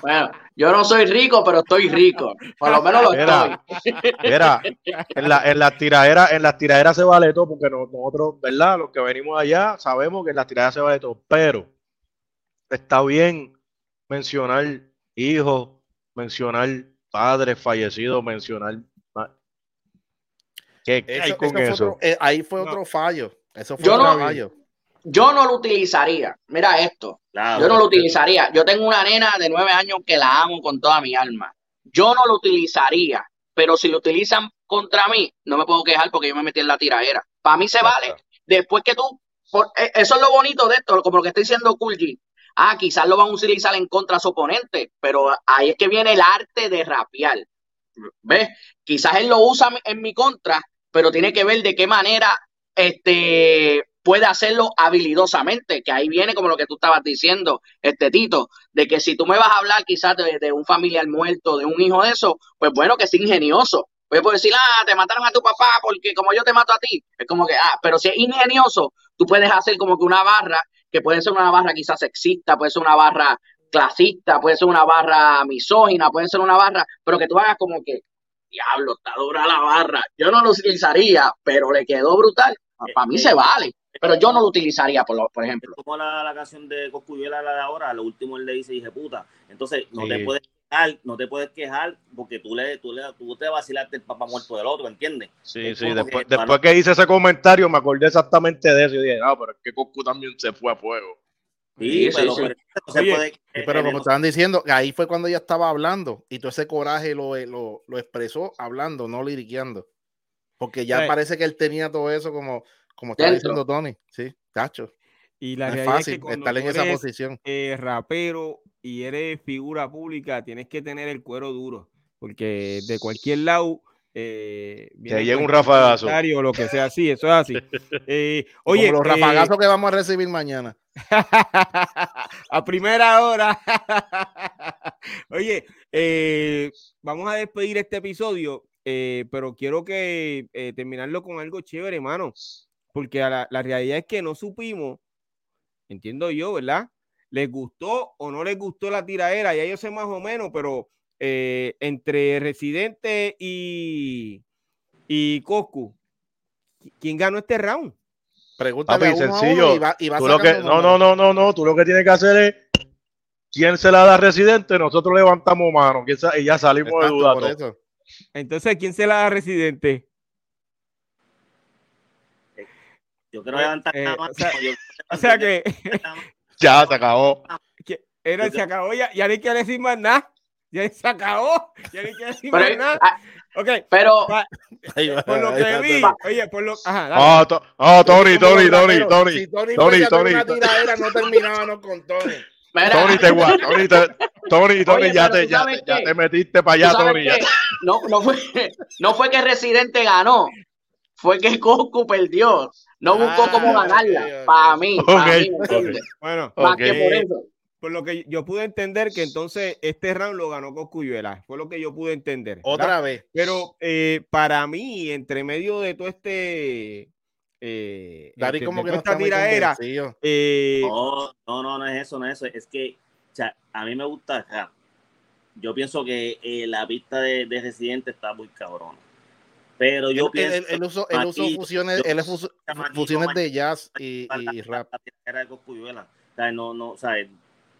Bueno, yo no soy rico, pero estoy rico. Por lo menos lo Mira. estoy. Mira, en la, en las tiraderas, en las tiraderas se vale todo, porque no- nosotros, ¿verdad? Los que venimos allá sabemos que en las tiraderas se vale todo, pero está bien mencionar hijos, mencionar padres fallecidos, mencionar ¿Qué, hay con eso fue eso? otro- eh, ahí fue No. otro fallo. Eso fue Yo otro no- fallo. Yo no lo utilizaría. Mira esto. Claro, Yo no lo utilizaría. Yo tengo una nena de nueve años que la amo con toda mi alma. Yo no lo utilizaría, pero si lo utilizan contra mí, no me puedo quejar porque yo me metí en la tiradera. Para mí se vale. Después que tú, por- eh, eso es lo bonito de esto, como lo que está diciendo G. Ah, quizás lo van a utilizar en contra su oponente, pero ahí es que viene el arte de rapear. ¿Ves? Quizás él lo usa en mi contra, pero tiene que ver de qué manera este puede hacerlo habilidosamente, que ahí viene como lo que tú estabas diciendo, este Tito, de que si tú me vas a hablar quizás de, de un familiar muerto, de un hijo de eso, pues bueno, que es ingenioso. Pues puedo decir, ah, te mataron a tu papá porque como yo te mato a ti, es como que, ah, pero si es ingenioso, tú puedes hacer como que una barra, que puede ser una barra quizás sexista, puede ser una barra clasista, puede ser una barra misógina, puede ser una barra, pero que tú hagas como que, diablo, está dura la barra. Yo no lo utilizaría, pero le quedó brutal. Para mí se vale, pero yo no lo utilizaría, por, lo- por ejemplo. Como la, la canción de Coscuyuela, la de ahora, lo último él le dice, dije puta. Entonces, no Sí. te puedes quejar, no te puedes quejar porque tú le, tú le, tú te vacilaste el papá muerto del otro, ¿entiendes? Sí, Es sí, después, que, después que hice ese comentario me acordé exactamente de eso y dije, ah, pero es que Goku también se fue a fuego. Sí, Sí, pero, sí, pero no se Oye, puede- Sí, pero eh, como no- estaban diciendo, ahí fue cuando ella estaba hablando y todo ese coraje lo, eh, lo, lo expresó hablando, no liriqueando. Porque ya Sí. parece que él tenía todo eso como, como estaba Dentro. diciendo Tony. Sí, cacho. Y la No es realidad fácil es que estar en esa eres, posición. eh, rapero y eres figura pública, tienes que tener el cuero duro, porque de cualquier lado eh, viene llega un rafagazo. O lo que sea así, eso es así. Eh, Oye, como los eh, rafagazos que vamos a recibir mañana. a primera hora. Oye, eh, vamos a despedir este episodio, eh, pero quiero que eh, terminarlo con algo chévere, hermano, porque la, la realidad es que no supimos, entiendo yo, ¿verdad? ¿Les gustó o no les gustó la tiradera? Ya yo sé más o menos, pero eh, entre Residente y, y Coscu, ¿quién ganó este round? Pregúntale Papi, a uno a sencillo. uno y va, y va Tú lo que, sacando no, no, no, no, no, tú lo que tienes que hacer es, ¿quién se la da a Residente? Nosotros levantamos mano ¿quién sa- y ya salimos de duda. Entonces, ¿quién se la da a Residente? Yo quiero Eh, levantar eh, la mano, o sea- yo- O sea que, Ya, se acabó. era, se acabó, ya, ya no hay que decir más nada. Ya se acabó, ya no hay que decir más nada. ah, Ok, pero va, por lo que vi, oye, por lo. Ajá, dale. Ah, to- ah, Tony, Tony, Tony. Tony. Si Tony, Tony, Tony, una Tony. tiradera, no terminábamos con Tony. mira, Tony, te gua- Tony, te- Tony, Tony, Oye, ya, te, ya, ya te metiste para ¿tú allá, Tony. ya no, no, fue, no fue que Residente ganó, fue que Goku perdió. No buscó Ah, cómo ganarla. Para mí, para Ok, mí, ¿me entiendes? Bueno, Más que por eso. por lo que yo pude entender que entonces este round lo ganó Coscuyuela. Fue lo que yo pude entender. ¿verdad? Otra vez. Pero eh, para mí, entre medio de todo este. Eh, Dari este, como que no esta tiradera, eh, No, no, no, no es eso, no es eso. Es que, o sea, a mí me gusta el rap. Yo pienso que eh, la pista de, de Residente está muy cabrona. Pero yo Él, pienso. él, él usó, él usó Chamaquito, fusiones, yo- Chamaquito, fusiones de jazz y, y rap. la tiradera de. O sea, no, no, o sea,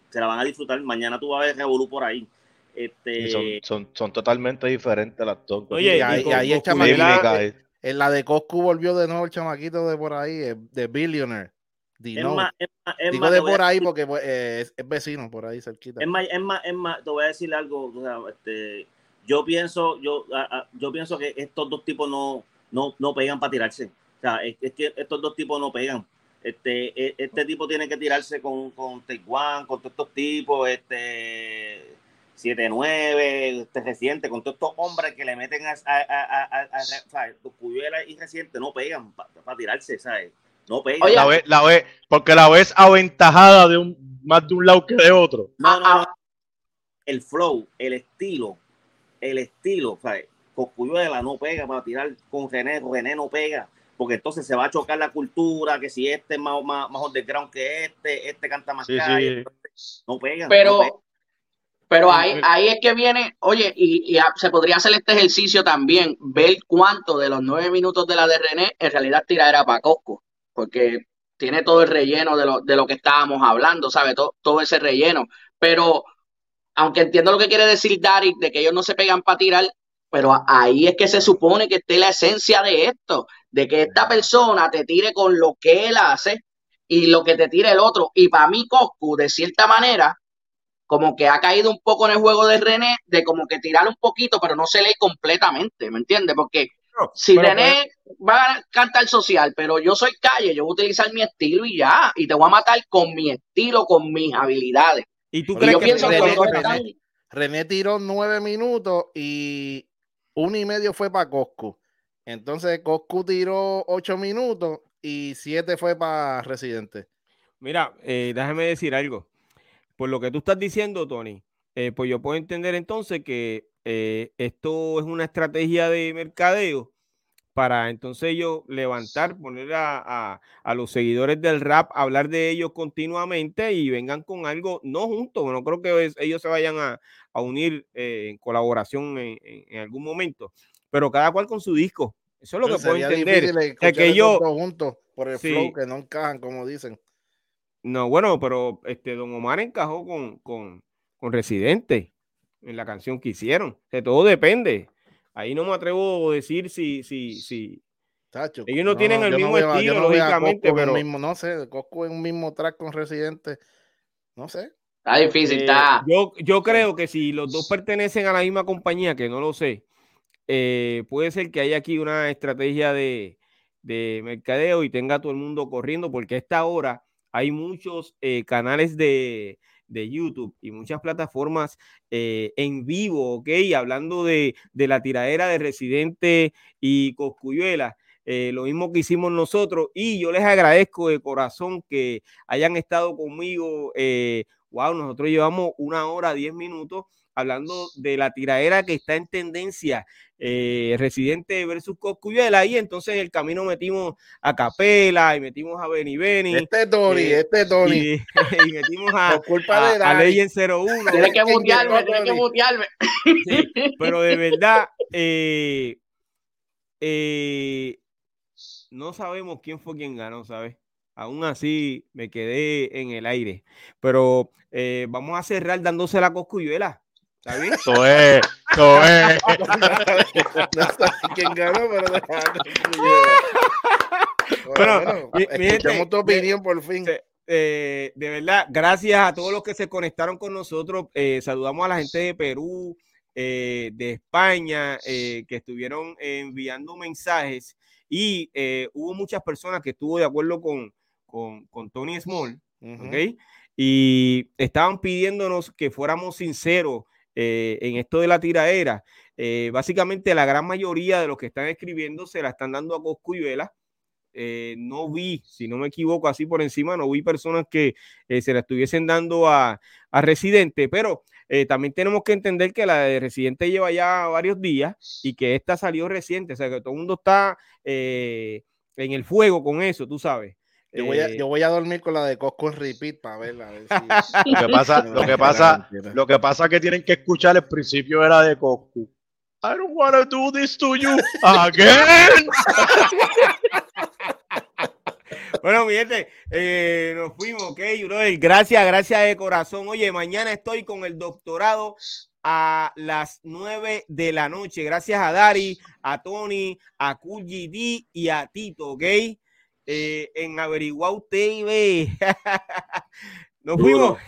se la van a disfrutar. Mañana tú vas a ver Revolú por ahí. Este, son, son, son totalmente diferentes las dos. Oye, Y ahí- con- y ahí el chamaquito-. En la de Coscu volvió de nuevo el chamaquito de por ahí, eh, de Billionaire. es Dino. más, es más, es Digo más, de por ahí decir- porque pues, eh, es, es vecino por ahí cerquita. Es más, es más, es más, te voy a decir algo, o sea, este, yo pienso, yo, yo pienso que estos dos tipos no, no, no pegan para tirarse. O sea, es, es que estos dos tipos no pegan. Este, e- este tipo tiene que tirarse con, con Taiwán, con todos estos tipos, este 7-9, este reciente, con todos estos hombres que le meten a, a, a, a, a- a- ¿sabes? Y reciente no pegan para tirarse, ¿sabes? No pegan. Oye, La ves, la ves, porque la ves aventajada de un, más de un lado que de otro. No, no, Ah, no. El flow, el estilo, el estilo, ¿sabes? Coscuyuela no pega para tirar con René, René no pega, porque entonces se va a chocar la cultura, que si este es más, más, más underground que este, este canta más Sí, calle, sí. no pega. no Pero, pega. pero ahí, ahí es que viene, oye, y, y a- se podría hacer este ejercicio también, ver cuánto de los nueve minutos de la de René en realidad tiradera para Cosco, porque tiene todo el relleno de lo, de lo que estábamos hablando, ¿sabe? Todo, todo ese relleno. Pero, aunque entiendo lo que quiere decir Dari, de que ellos no se pegan para tirar, pero ahí es que se supone que esté la esencia de esto, de que esta persona te tire con lo que él hace y lo que te tire el otro. Y para mí, Coscu, de cierta manera, como que ha caído un poco en el juego de René, de como que tirar un poquito, pero no se lee completamente, ¿me entiendes? Porque si pero René va a cantar social, pero yo soy calle, yo voy a utilizar mi estilo y ya, y te voy a matar con mi estilo, con mis habilidades. ¿Y tú crees yo que pienso están- René tiró nueve minutos y uno y medio fue para Coscu. Entonces Coscu tiró ocho minutos y siete fue para Residente. Mira, eh, déjame decir algo. Por lo que tú estás diciendo, Tony, eh, pues yo puedo entender entonces que eh, esto es una estrategia de mercadeo para entonces ellos levantar, poner a, a- a los seguidores del rap, hablar de ellos continuamente y vengan con algo, no juntos, no creo que es- ellos se vayan a, a unir eh, en colaboración en, en- en algún momento, pero cada cual con su disco. Eso es lo que puedo entender. escuchar que dos juntos por el Sí. flow que no encajan, como dicen. No, bueno, pero este Don Omar encajó con, con, con Residente. en la canción que hicieron. O todo depende. Ahí no me atrevo a decir si, si, si. Ellos no, tienen el mismo estilo, lógicamente, pero. Mismo, no sé, Cosco en un mismo track con Residente. No sé. Está difícil, eh, está. Yo, yo creo que si los dos pertenecen a la misma compañía, que no lo sé, eh, puede ser que haya aquí una estrategia de, de mercadeo y tenga todo el mundo corriendo, porque a esta hora hay muchos eh, canales de, de, YouTube y muchas plataformas eh, en vivo, ¿ok? Hablando de, de, la tiradera de Residente y Coscuyuela. Eh, lo mismo que hicimos nosotros y yo les agradezco de corazón que hayan estado conmigo. wow, nosotros llevamos una hora, diez minutos hablando de la tiradera que está en tendencia, eh, Residente versus Coscuyuela, y entonces en el camino metimos a Capela y metimos a Benny Benny. Este es Tony, eh, este es Tony. Y, metimos a, a, a, Legend 01. Tienes que mutearme, tienes que mutearme. pero de verdad, eh, eh, no sabemos quién fue quien ganó, ¿sabes? Aún así me quedé en el aire. Pero eh, vamos a cerrar dándose la coscuyuela. ¿Está bien? Eso es, eso es. no sé quién ganó, pero bueno, bueno, escuchamos tu opinión por fin. Eh, de verdad, gracias a todos los que se conectaron con nosotros. Eh, saludamos a la gente de Perú, eh, de España, que estuvieron enviando mensajes y hubo muchas personas que estuvo de acuerdo con, con, con Tony Small, ¿ok? Y estaban pidiéndonos que fuéramos sinceros eh, en esto de la tiraera, eh, básicamente la gran mayoría de los que están escribiendo se la están dando a Coscuyuela. Eh, no vi, si no me equivoco, así por encima, no vi personas que se la estuviesen dando a, a Residente, pero también tenemos que entender que la de Residente lleva ya varios días y que esta salió reciente, o sea que todo el mundo está en el fuego con eso, tú sabes. Yo voy, a, eh, yo voy, a, dormir con la de Cosco en repeat para verla. lo que pasa, lo que pasa, lo que pasa es que tienen que escuchar el principio era de Cosco. I don't want to do this to you again. bueno, mi gente, eh, nos fuimos, ok, brother. Gracias, gracias de corazón. Oye, mañana estoy con el doctorado a las 9 de la noche. Gracias a Dari, a Tony, a QGD y a Tito, ok. Eh, en Averiguado TV. Nos fuimos.